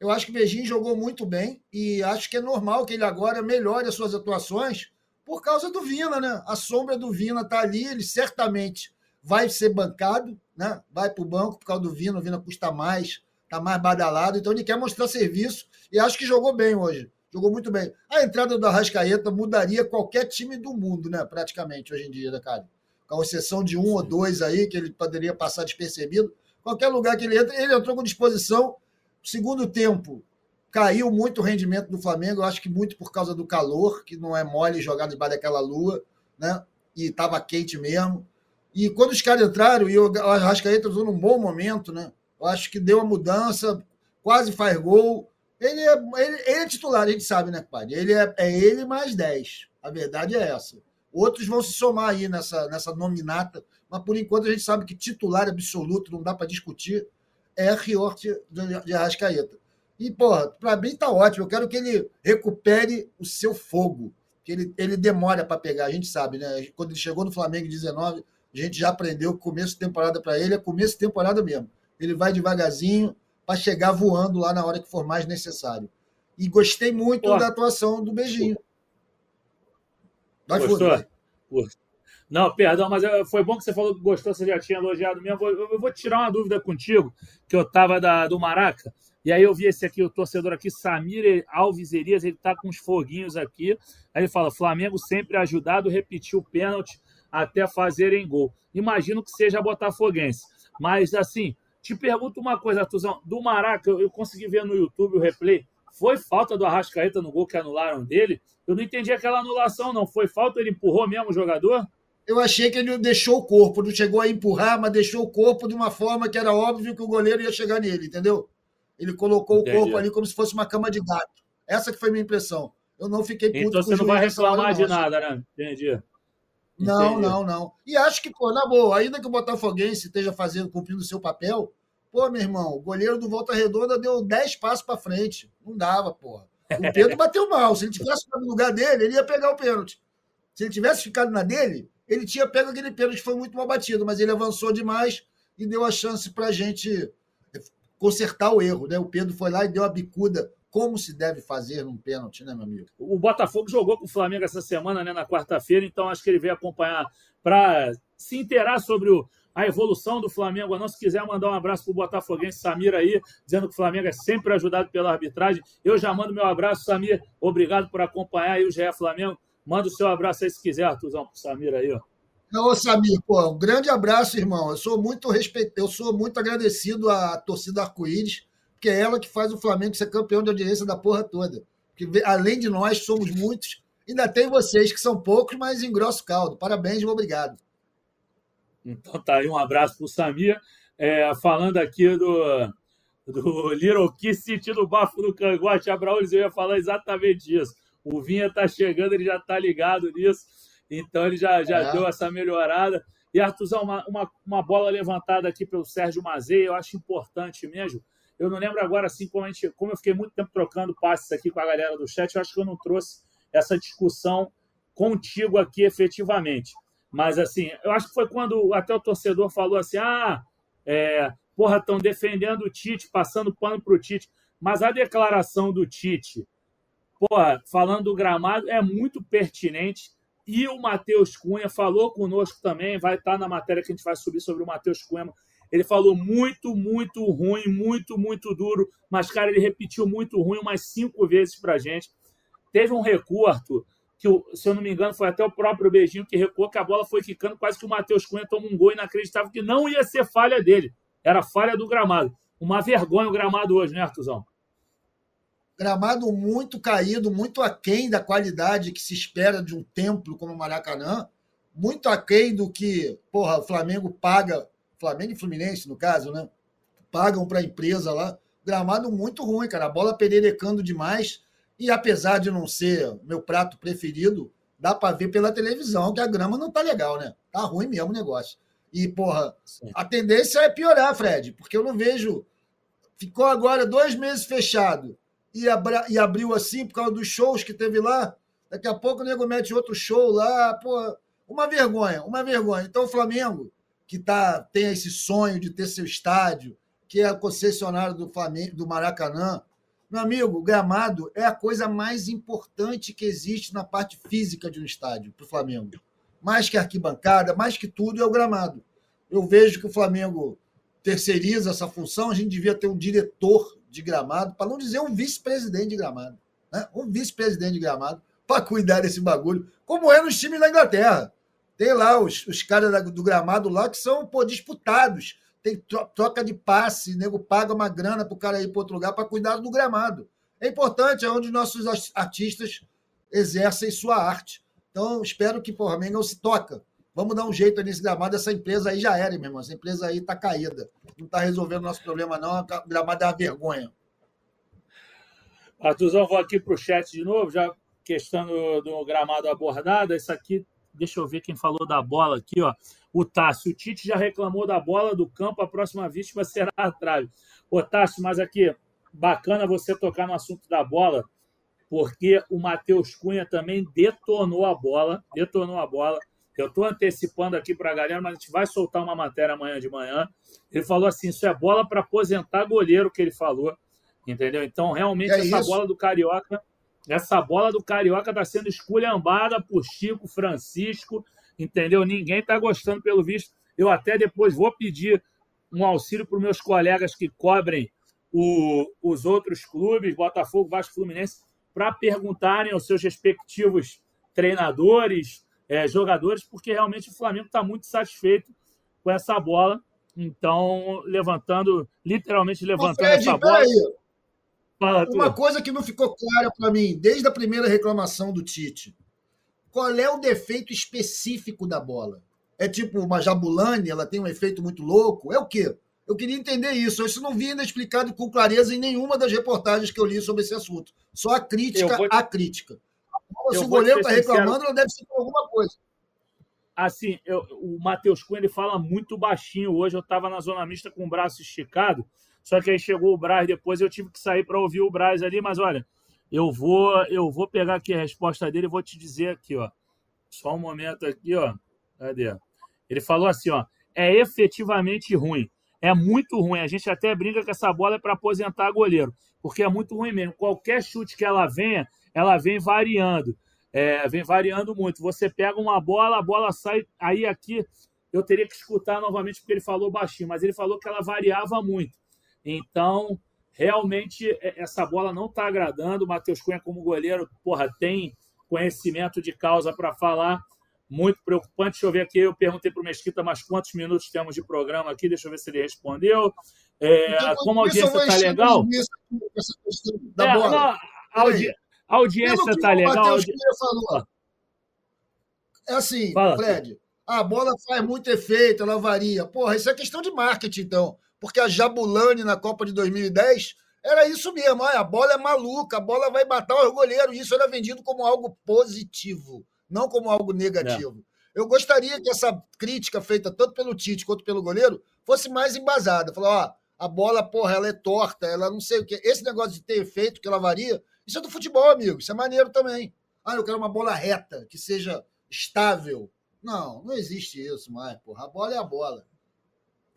Eu acho que o Beijinho jogou muito bem e acho que é normal que ele agora melhore as suas atuações por causa do Vina, né? A sombra do Vina está ali, ele certamente vai ser bancado, né? Vai para o banco por causa do Vina, o Vina custa mais, está mais badalado, então ele quer mostrar serviço e acho que jogou bem hoje. Jogou muito bem. A entrada do Arrascaeta mudaria qualquer time do mundo, né? Praticamente, hoje em dia, né, cara? Com exceção de um ou dois aí, que ele poderia passar despercebido. Qualquer lugar que ele entra, ele entrou com disposição Segundo tempo, caiu muito o rendimento do Flamengo, eu acho que muito por causa do calor, que não é mole jogar debaixo daquela lua, né? E estava quente mesmo. E quando os caras entraram, e o Arrascaeta entrou num bom momento, né? Eu acho que deu uma mudança, quase faz gol. Ele é, ele, ele é titular, a gente sabe, né, pai? Ele é, é ele mais 10. A verdade é essa. Outros vão se somar aí nessa, nessa nominata, mas por enquanto a gente sabe que titular absoluto, não dá para discutir, é Riort de Arrascaeta. E, porra, para mim tá ótimo. Eu quero que ele recupere o seu fogo. Que ele, ele demora para pegar, a gente sabe, né? Quando ele chegou no Flamengo em 19, a gente já aprendeu que começo de temporada para ele é começo de temporada mesmo. Ele vai devagarzinho para chegar voando lá na hora que for mais necessário. E gostei muito Pô. da atuação do Beijinho. Vai, Gostou? Fundo, vai. Não, perdão, mas eh, foi bom que você falou que gostou, você já tinha elogiado mesmo. Eu vou tirar uma dúvida contigo, que eu estava do Maraca, e aí eu vi esse aqui, o torcedor aqui, Samir Alves Elias, ele está com uns foguinhos aqui. Aí ele fala: Flamengo sempre ajudado, repetiu o pênalti até fazerem gol. Imagino que seja botafoguense. Mas, assim, te pergunto uma coisa, Artuzão. Do Maraca, eu consegui ver no YouTube o replay. Foi falta do Arrascaeta no gol que anularam dele? Eu não entendi aquela anulação, não. Foi falta? Ele empurrou mesmo o jogador? eu achei que ele deixou o corpo, não chegou a empurrar, mas deixou o corpo de uma forma que era óbvio que o goleiro ia chegar nele, entendeu? Ele colocou Entendi. o corpo ali como se fosse uma cama de gato. Essa que foi a minha impressão. Eu não fiquei puto Então você não vai reclamar de nada, né? Entendi. Não, não, não. E acho que, pô, na boa, ainda que o Botafoguense esteja fazendo, cumprindo o seu papel, pô, meu irmão, o goleiro do Volta Redonda deu 10 passos para frente. Não dava, porra. O Pedro bateu mal. Se ele tivesse no lugar dele, ele ia pegar o pênalti. Se ele tivesse ficado na dele, ele tinha pego aquele pênalti, foi muito mal batido, mas ele avançou demais e deu a chance para a gente consertar o erro. Né? O Pedro foi lá e deu a bicuda, como se deve fazer num pênalti, né, meu amigo? O Botafogo jogou com o Flamengo essa semana, né, na quarta-feira, então acho que ele veio acompanhar para se inteirar sobre o, a evolução do Flamengo. Não, se quiser mandar um abraço para o Botafoguense Samir aí, dizendo que o Flamengo é sempre ajudado pela arbitragem. Eu já mando meu abraço, Samir. Obrigado por acompanhar aí o GE Flamengo. Manda o seu abraço aí se quiser, Artuzão, pro Samir aí, ó. Ô, Samir, pô, um grande abraço, irmão. Eu sou muito respeito, eu sou muito agradecido à torcida Arco-Íris, porque é ela que faz o Flamengo ser campeão de audiência da porra toda. Porque além de nós, somos muitos. Ainda tem vocês que são poucos, mas engrosso caldo. Parabéns e obrigado. Então tá aí um abraço pro Samir. É, falando aqui do, do Little Kiss sentindo o bafo no cangote, Abraões, eu ia falar exatamente isso. O Vinha está chegando, ele já está ligado nisso, então ele já, já é. deu essa melhorada. E Artuzão, uma, uma, uma, bola levantada aqui pelo Sérgio Mazei, eu acho importante mesmo. Eu não lembro agora, assim, como, gente, como eu fiquei muito tempo trocando passes aqui com a galera do chat, eu acho que eu não trouxe essa discussão contigo aqui efetivamente. Mas, assim, eu acho que foi quando até o torcedor falou assim: ah, é, porra, estão defendendo o Tite, passando pano para o Tite. Mas a declaração do Tite, porra, falando do gramado, é muito pertinente. E o Matheus Cunha falou conosco também, vai estar na matéria que a gente vai subir sobre o Matheus Cunha. Ele falou muito, muito ruim, muito, muito duro, mas, cara, ele repetiu muito ruim umas cinco vezes pra gente. Teve um recuo, Arthur, que, se eu não me engano, foi até o próprio Beijinho que recuou, que a bola foi quicando, quase que o Matheus Cunha tomou um gol inacreditável, que não ia ser falha dele, era falha do gramado. Uma vergonha o gramado hoje, né, Artuzão? Gramado muito caído, muito aquém da qualidade que se espera de um templo como o Maracanã, muito aquém do que, porra, o Flamengo paga, Flamengo e Fluminense, no caso, né? Pagam para a empresa lá. Gramado muito ruim, cara. A bola pererecando demais e apesar de não ser meu prato preferido, dá para ver pela televisão que a grama não tá legal, né? Tá ruim mesmo o negócio. E, porra, Sim. a tendência é piorar, Fred, porque eu não vejo. Ficou agora dois meses fechado e, abra... e abriu assim por causa dos shows que teve lá. Daqui a pouco o nego mete outro show lá. Pô, uma vergonha, uma vergonha. Então o Flamengo, que tá, tem esse sonho de ter seu estádio, que é concessionário do, Flamengo, do Maracanã, meu amigo, o gramado é a coisa mais importante que existe na parte física de um estádio para o Flamengo. Mais que a arquibancada, mais que tudo, é o gramado. Eu vejo que o Flamengo terceiriza essa função, a gente devia ter um diretor de gramado, para não dizer um vice-presidente de gramado. Né? Um vice-presidente de gramado para cuidar desse bagulho, como é nos times da Inglaterra. Tem lá os, os caras do gramado lá que são pô, disputados tem troca de passe, nego paga uma grana para o cara ir para outro lugar para cuidar do gramado. É importante, é onde nossos artistas exercem sua arte. Então, espero que o Flamengo se toca. Vamos dar um jeito nesse gramado. Essa empresa aí já era, meu irmão. Essa empresa aí está caída. Não está resolvendo nosso problema, não. O gramado é uma vergonha. Artuzão, vou aqui para o chat de novo, já questão do, do gramado abordado. Isso aqui, deixa eu ver quem falou da bola aqui, ó o Tássio. O Tite já reclamou da bola do campo, a próxima vítima será a trave. Ô, Tássio, mas aqui, bacana você tocar no assunto da bola, porque o Matheus Cunha também detonou a bola, detonou a bola. Eu estou antecipando aqui para a galera, mas a gente vai soltar uma matéria amanhã de manhã. Ele falou assim: isso é bola para aposentar goleiro, que ele falou. Entendeu? Então, realmente, é essa isso? bola do Carioca, essa bola do Carioca está sendo esculhambada por Chico Francisco entendeu? Ninguém está gostando, pelo visto. Eu até depois vou pedir um auxílio para os meus colegas que cobrem o, os outros clubes, Botafogo, Vasco Fluminense, para perguntarem aos seus respectivos treinadores, é, jogadores, porque realmente o Flamengo está muito satisfeito com essa bola. Então, levantando, literalmente levantando Fred, essa bola. Fala, Uma coisa que não ficou clara para mim, desde a primeira reclamação do Tite qual é o defeito específico da bola? É tipo uma Jabulani, ela tem um efeito muito louco? É o quê? Eu queria entender isso. Isso não vi ainda explicado com clareza em nenhuma das reportagens que eu li sobre esse assunto. Só a crítica te... à crítica. Se o goleiro está reclamando, ela deve ser por alguma coisa. Assim, eu, o Matheus Cunha ele fala muito baixinho. Hoje eu estava na zona mista com o braço esticado, só que aí chegou o Braz depois, eu tive que sair para ouvir o Braz ali, mas olha, eu vou, eu vou pegar aqui a resposta dele e vou te dizer aqui, ó. Só um momento aqui, ó. Cadê? Ele falou assim, ó. É efetivamente ruim. É muito ruim. A gente até brinca que essa bola é para aposentar goleiro, porque é muito ruim mesmo. Qualquer chute que ela venha, ela vem variando. É, vem variando muito. Você pega uma bola, a bola sai. Aí aqui eu teria que escutar novamente porque ele falou baixinho, mas ele falou que ela variava muito. Então, realmente é, essa bola não está agradando. O Matheus Cunha, como goleiro, porra, tem conhecimento de causa para falar. Muito preocupante. Deixa eu ver aqui. Eu perguntei para o Mesquita, mas quantos minutos temos de programa aqui? Deixa eu ver se ele respondeu. É, então, como a audiência está legal. É, não, a, audi... a audiência está legal. Audi... É assim, Fala, Fred. A bola faz muito efeito, ela varia. Porra, isso é questão de marketing, então porque a Jabulani na Copa de 2010 era isso mesmo. a bola é maluca, a bola vai matar o goleiro. Isso era vendido como algo positivo, não como algo negativo. É. Eu gostaria que essa crítica feita tanto pelo Tite quanto pelo goleiro fosse mais embasada. Falar, ó, a bola, porra, ela é torta, ela não sei o quê. Esse negócio de ter efeito, que ela varia, isso é do futebol, amigo. Isso é maneiro também. Ah, eu quero uma bola reta, que seja estável. Não, não existe isso mais, porra. A bola é a bola.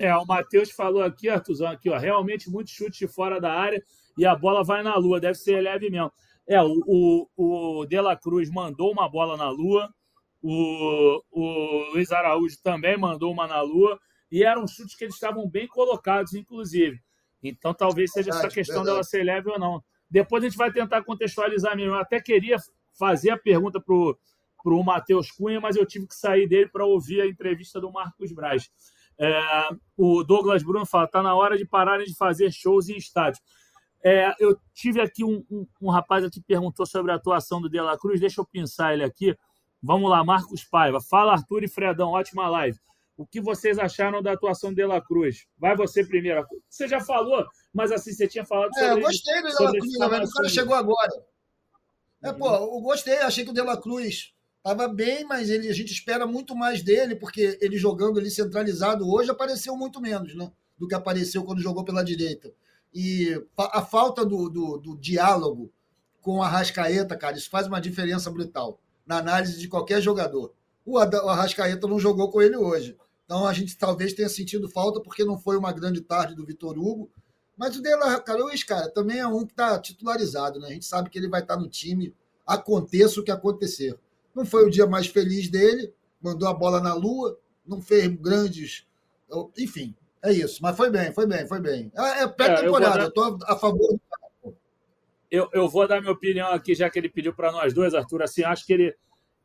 É, o Matheus falou aqui, Artuzão, aqui, ó, realmente muito chute de fora da área. e a bola vai na lua. Deve ser leve mesmo. É, o, o, o De La Cruz mandou uma bola na lua, o, o Luiz Araújo também mandou uma na lua, e eram chutes que eles estavam bem colocados, inclusive. Então talvez seja verdade, essa questão verdade. dela ser leve ou não. Depois a gente vai tentar contextualizar mesmo. Eu até queria fazer a pergunta para o Matheus Cunha, mas eu tive que sair dele para ouvir a entrevista do Marcos Braz. É, o Douglas Bruno fala: está na hora de pararem de fazer shows em estádio. É, eu tive aqui um, um, um, rapaz que perguntou sobre a atuação do De La Cruz, deixa eu pensar ele aqui. Vamos lá, Marcos Paiva. Fala, Arthur e Fredão, ótima live. O que vocês acharam da atuação do De La Cruz? Vai você primeiro. Você já falou, mas assim, você tinha falado sobre. É, eu gostei do De La Cruz, mas o cara chegou agora. É, pô, eu gostei, achei que o De La Cruz estava bem, mas ele, a gente espera muito mais dele, porque ele jogando ali centralizado hoje apareceu muito menos, né? Do que apareceu quando jogou pela direita. E a falta do, do, do diálogo com a Rascaeta, cara, isso faz uma diferença brutal na análise de qualquer jogador. O Arrascaeta não jogou com ele hoje. Então a gente talvez tenha sentido falta porque não foi uma grande tarde do Vitor Hugo. Mas o Dela Carlos, cara, também é um que está titularizado, né? A gente sabe que ele vai estar tá no time, aconteça o que acontecer. Não foi o dia mais feliz dele, mandou a bola na lua, não fez grandes. Enfim, é isso, mas foi bem, foi bem, foi bem. É, é pré-temporada, é, eu estou a favor eu, eu vou dar minha opinião aqui, já que ele pediu para nós dois, Arthur. Assim, acho que ele,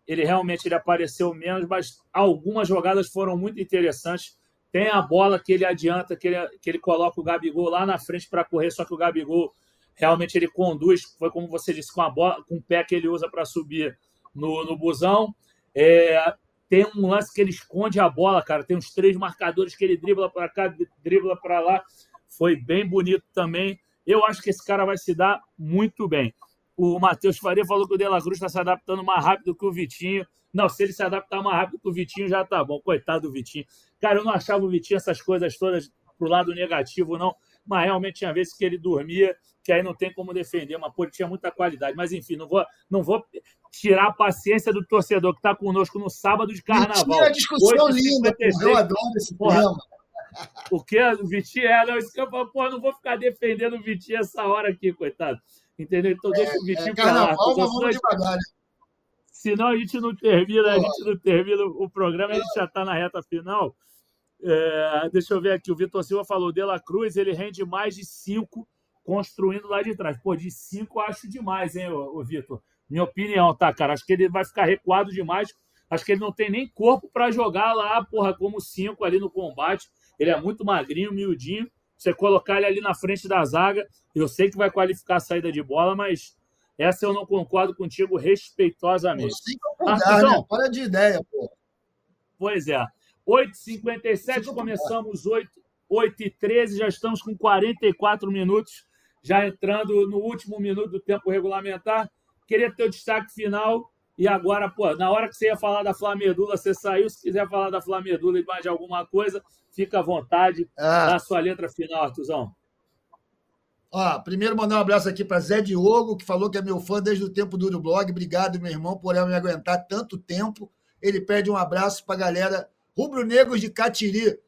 ele realmente ele apareceu menos, mas algumas jogadas foram muito interessantes. Tem a bola que ele adianta, que ele, que ele coloca o Gabigol lá na frente para correr, só que o Gabigol realmente ele conduz, foi como você disse, com a bola, com o pé que ele usa para subir no, no busão. É, tem um lance que ele esconde a bola, cara. Tem uns três marcadores que ele dribla para cá, dribla para lá. Foi bem bonito também. Eu acho que esse cara vai se dar muito bem. O Matheus Faria falou que o De La Cruz está se adaptando mais rápido que o Vitinho. Não, se ele se adaptar mais rápido que o Vitinho, já tá bom. Coitado do Vitinho. Cara, eu não achava o Vitinho essas coisas todas pro lado negativo, não. Mas realmente tinha vezes que ele dormia, que aí não tem como defender. Mas, pô, tinha muita qualidade. Mas, enfim, não vou, não vou tirar a paciência do torcedor que está conosco no sábado de carnaval. Vitinho é discussão linda, eu adoro esse programa. O que? O Vitinho é, não, isso que eu falo, pô, não vou ficar defendendo o Vitinho essa hora aqui, coitado. Entendeu? Então deixa o é, Vitinho é, para lá. Vamos devagar, né? Senão a gente não termina, a gente não termina o programa, a gente já está na reta final. É, deixa eu ver aqui, o Vitor Silva falou, De La Cruz, ele rende mais de cinco construindo lá de trás. Pô, de cinco acho demais, hein, ô, ô Vitor? Minha opinião, tá, cara? Acho que ele vai ficar recuado demais. Acho que ele não tem nem corpo para jogar lá, porra, como cinco ali no combate. Ele é muito magrinho, miudinho. Você colocar ele ali na frente da zaga, eu sei que vai qualificar a saída de bola, mas essa eu não concordo contigo respeitosamente. Mudar, né? Para de ideia, pô. Pois é. 8h57, começamos 8, 8h13, já estamos com 44 minutos, já entrando no último minuto do tempo regulamentar. Queria ter o destaque final e agora, pô, na hora que você ia falar da Flamedula, você saiu. Se quiser falar da Flamedula e mais de alguma coisa, fica à vontade. Ah. Sua letra final, Artuzão. Ó, primeiro mandar um abraço aqui para Zé Diogo, que falou que é meu fã desde o tempo do Urublog. Obrigado, meu irmão, por me aguentar tanto tempo. Ele pede um abraço para a galera rubro-negros de Catiri.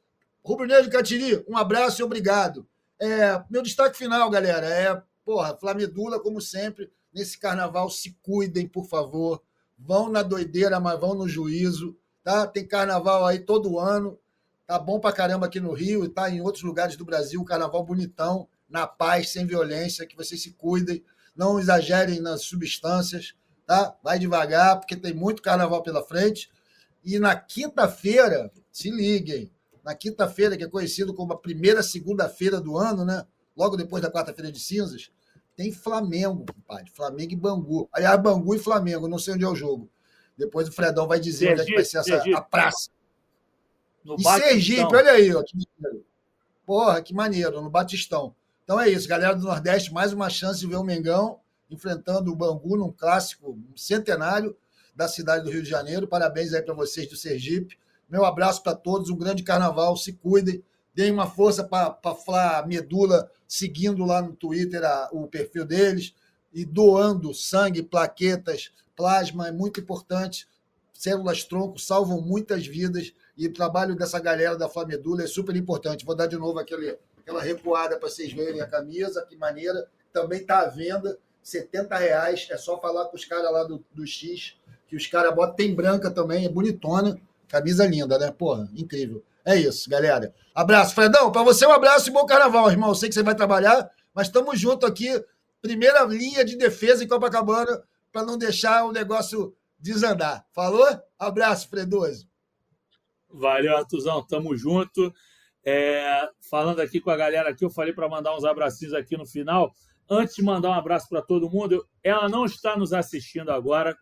Rubro-negro de Catiri, um abraço e obrigado. É, meu destaque final, galera, é, porra, Flamedula, como sempre, nesse carnaval, se cuidem, por favor vão na doideira, mas vão no juízo, tá? Tem carnaval aí todo ano, tá bom pra caramba aqui no Rio e tá em outros lugares do Brasil, carnaval bonitão, na paz, sem violência, que vocês se cuidem, não exagerem nas substâncias, tá? Vai devagar, porque tem muito carnaval pela frente. E na quinta-feira, se liguem, na quinta-feira, que é conhecido como a primeira segunda-feira do ano, né? Logo depois da quarta-feira de cinzas, tem Flamengo, compadre. Flamengo e Bangu. Aliás, Bangu e Flamengo, não sei onde é o jogo. Depois o Fredão vai dizer Sergipe, onde é que vai ser essa, a praça. No e Batistão. Sergipe, olha aí, ó, que maneiro. Porra, que maneiro, no Batistão. Então é isso, galera do Nordeste, mais uma chance de ver o Mengão enfrentando o Bangu num clássico centenário da cidade do Rio de Janeiro. Parabéns aí para vocês do Sergipe. Meu abraço para todos, um grande carnaval, se cuidem. Deem uma força para Flá Medula, seguindo lá no Twitter a, o perfil deles e doando sangue, plaquetas, plasma, é muito importante. Células tronco salvam muitas vidas e o trabalho dessa galera da Flamedula é super importante. Vou dar de novo aquele, aquela recuada para vocês verem a camisa, que maneira. também está à venda, 70 reais. É só falar com os caras lá do, do X, que os caras botam. Tem branca também, é bonitona. Camisa linda, né? Porra, incrível. É isso, galera. Abraço. Fredão, para você um abraço e bom carnaval, irmão. Eu sei que você vai trabalhar, mas estamos junto aqui. Primeira linha de defesa em Copacabana para não deixar o negócio desandar. Falou? Abraço, Fredoso. Valeu, Artuzão. Tamo junto. É, falando aqui com a galera aqui, eu falei para mandar uns abracinhos aqui no final. Antes de mandar um abraço para todo mundo, ela não está nos assistindo agora,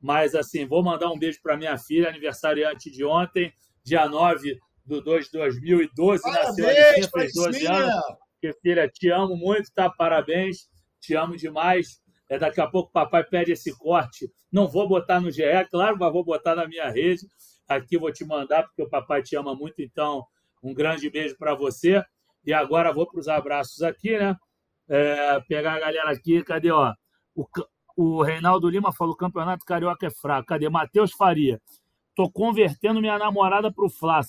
mas assim, vou mandar um beijo para minha filha, aniversariante de ontem, dia 9 do 2 de 2012, Parabéns, nasceu a fez 12 anos. Que filha, te amo muito, tá? Parabéns, te amo demais. É, daqui a pouco o papai pede esse corte. Não vou botar no GE, claro, mas vou botar na minha rede. Aqui vou te mandar, porque o papai te ama muito, então um grande beijo para você. E agora vou para os abraços aqui, né? É, pegar a galera aqui, cadê, ó? O, o Reinaldo Lima falou: campeonato carioca é fraco. Cadê? Matheus Faria. Tô convertendo minha namorada para o Fla.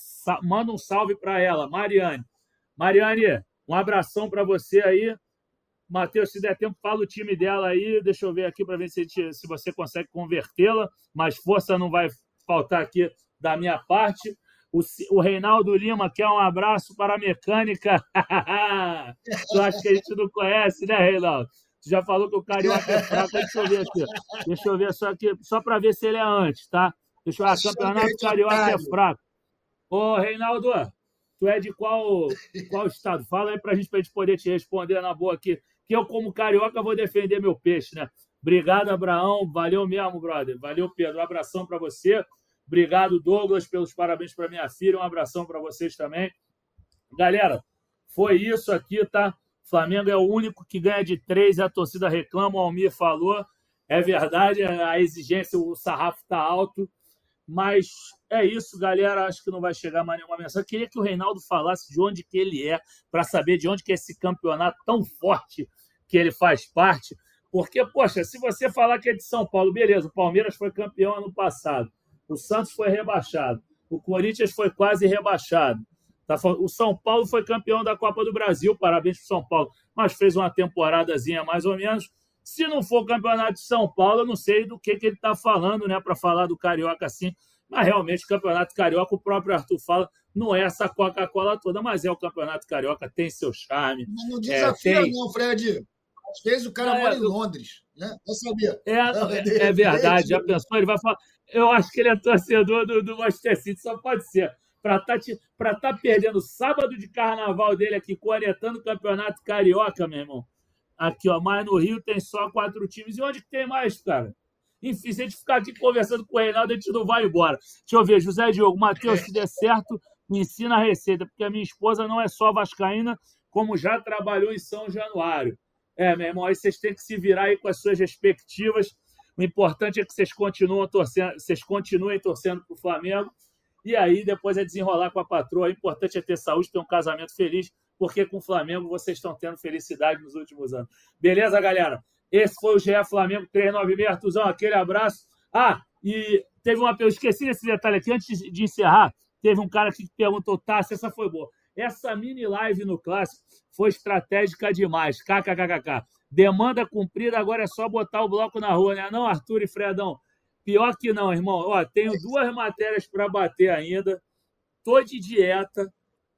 Manda um salve para ela, Mariane. Mariane, um abração para você aí. Matheus, se der tempo, fala o time dela aí. Deixa eu ver aqui para ver se, se você consegue convertê-la. Mas força não vai faltar aqui da minha parte. O, o Reinaldo Lima quer um abraço para a mecânica. tu acha que a gente não conhece, né, Reinaldo? Tu já falou que o Carioca é fraco. Deixa eu ver aqui. Deixa eu ver só aqui, só para ver se ele é antes, tá? Deixa eu ver. Campeonato Carioca é fraco. Ô, Reinaldo, tu é de qual, qual estado? Fala aí para a gente, para a gente poder te responder na boa aqui. Que eu, como carioca, vou defender meu peixe, né? Obrigado, Abraão. Valeu mesmo, brother. Valeu, Pedro. Um abração para você. Obrigado, Douglas, pelos parabéns para minha filha. Um abração para vocês também. Galera, foi isso aqui, tá? Flamengo é o único que ganha de três a torcida reclama. O Almir falou. É verdade, a exigência, o sarrafo está alto. Mas é isso, galera. Acho que não vai chegar mais nenhuma mensagem. Queria que o Reinaldo falasse de onde que ele é, para saber de onde que é esse campeonato tão forte que ele faz parte. Porque, poxa, se você falar que é de São Paulo, beleza, o Palmeiras foi campeão ano passado. O Santos foi rebaixado. O Corinthians foi quase rebaixado. Tá o São Paulo foi campeão da Copa do Brasil, parabéns para o São Paulo, mas fez uma temporadazinha mais ou menos. Se não for campeonato de São Paulo, eu não sei do que, que ele está falando, né, para falar do Carioca assim. Mas realmente, o Campeonato Carioca, o próprio Arthur fala, não é essa Coca-Cola toda, mas é o Campeonato Carioca, tem seu charme. Não desafia, é, tem... não, Fred. Às vezes o cara é, mora em Londres, né? Eu sabia. É, é, é verdade. Já pensou? Ele vai falar. Eu acho que ele é torcedor do, do Manchester City, só pode ser. Para estar tá, tá perdendo sábado de carnaval dele aqui, coletando o campeonato carioca, meu irmão. Aqui, ó, mas no Rio tem só quatro times. E onde que tem mais, cara? Enfim, se a gente ficar aqui conversando com o Reinaldo, a gente não vai embora. Deixa eu ver, José Diogo, Matheus, se der certo, me ensina a receita, porque a minha esposa não é só vascaína, como já trabalhou em São Januário. É, meu irmão, aí vocês têm que se virar aí com as suas respectivas o importante é que vocês continuem torcendo, vocês continuem torcendo para o Flamengo. E aí, depois é desenrolar com a patroa. O importante é ter saúde, ter um casamento feliz, porque com o Flamengo vocês estão tendo felicidade nos últimos anos. Beleza, galera? Esse foi o GE Flamengo 396. Artuzão, aquele abraço. Ah, e teve uma. Eu esqueci desse detalhe aqui. Antes de encerrar, teve um cara que perguntou: tá, se essa foi boa. Essa mini live no Clássico foi estratégica demais. KKKKK. Demanda cumprida, agora é só botar o bloco na rua, né? Não, Arthur e Fredão. Pior que não, irmão. Ó, tenho duas matérias para bater ainda. Tô de dieta.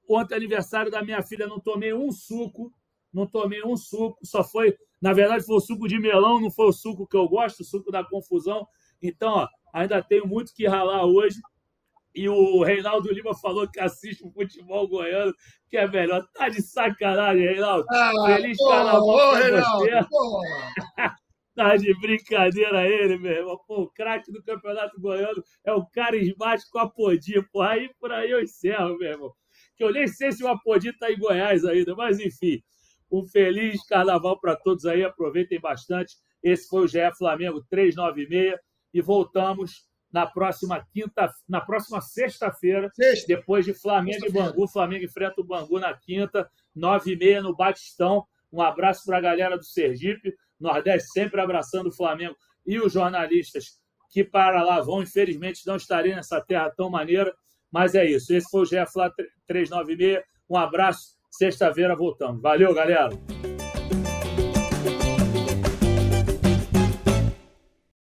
Ontem, aniversário da minha filha, não tomei um suco. Não tomei um suco. Só foi, na verdade, foi o suco de melão, não foi o suco que eu gosto, o suco da confusão. Então, ó, ainda tenho muito que ralar hoje. E o Reinaldo Lima falou que assiste o futebol goiano, que é melhor. Tá de sacanagem, Reinaldo. Ah, Feliz porra, carnaval pra você. Tá de brincadeira ele, meu irmão. Pô, o craque do Campeonato Goiano é o carismático Apodi. Pô, aí por aí eu encerro, meu irmão. Que eu nem sei se o Apodi tá em Goiás ainda, mas enfim. Um feliz carnaval para todos aí. Aproveitem bastante. Esse foi o GE Flamengo 396 e voltamos na próxima quinta, na próxima sexta-feira, sexta. depois de Flamengo e Bangu. Flamengo enfrenta o Bangu na quinta, nove e meia no Batistão. Um abraço para a galera do Sergipe, Nordeste sempre abraçando o Flamengo e os jornalistas que para lá vão. Infelizmente não estarei nessa terra tão maneira, mas é isso. Esse foi o GFLA 396. Um abraço. Sexta-feira voltamos. Valeu, galera.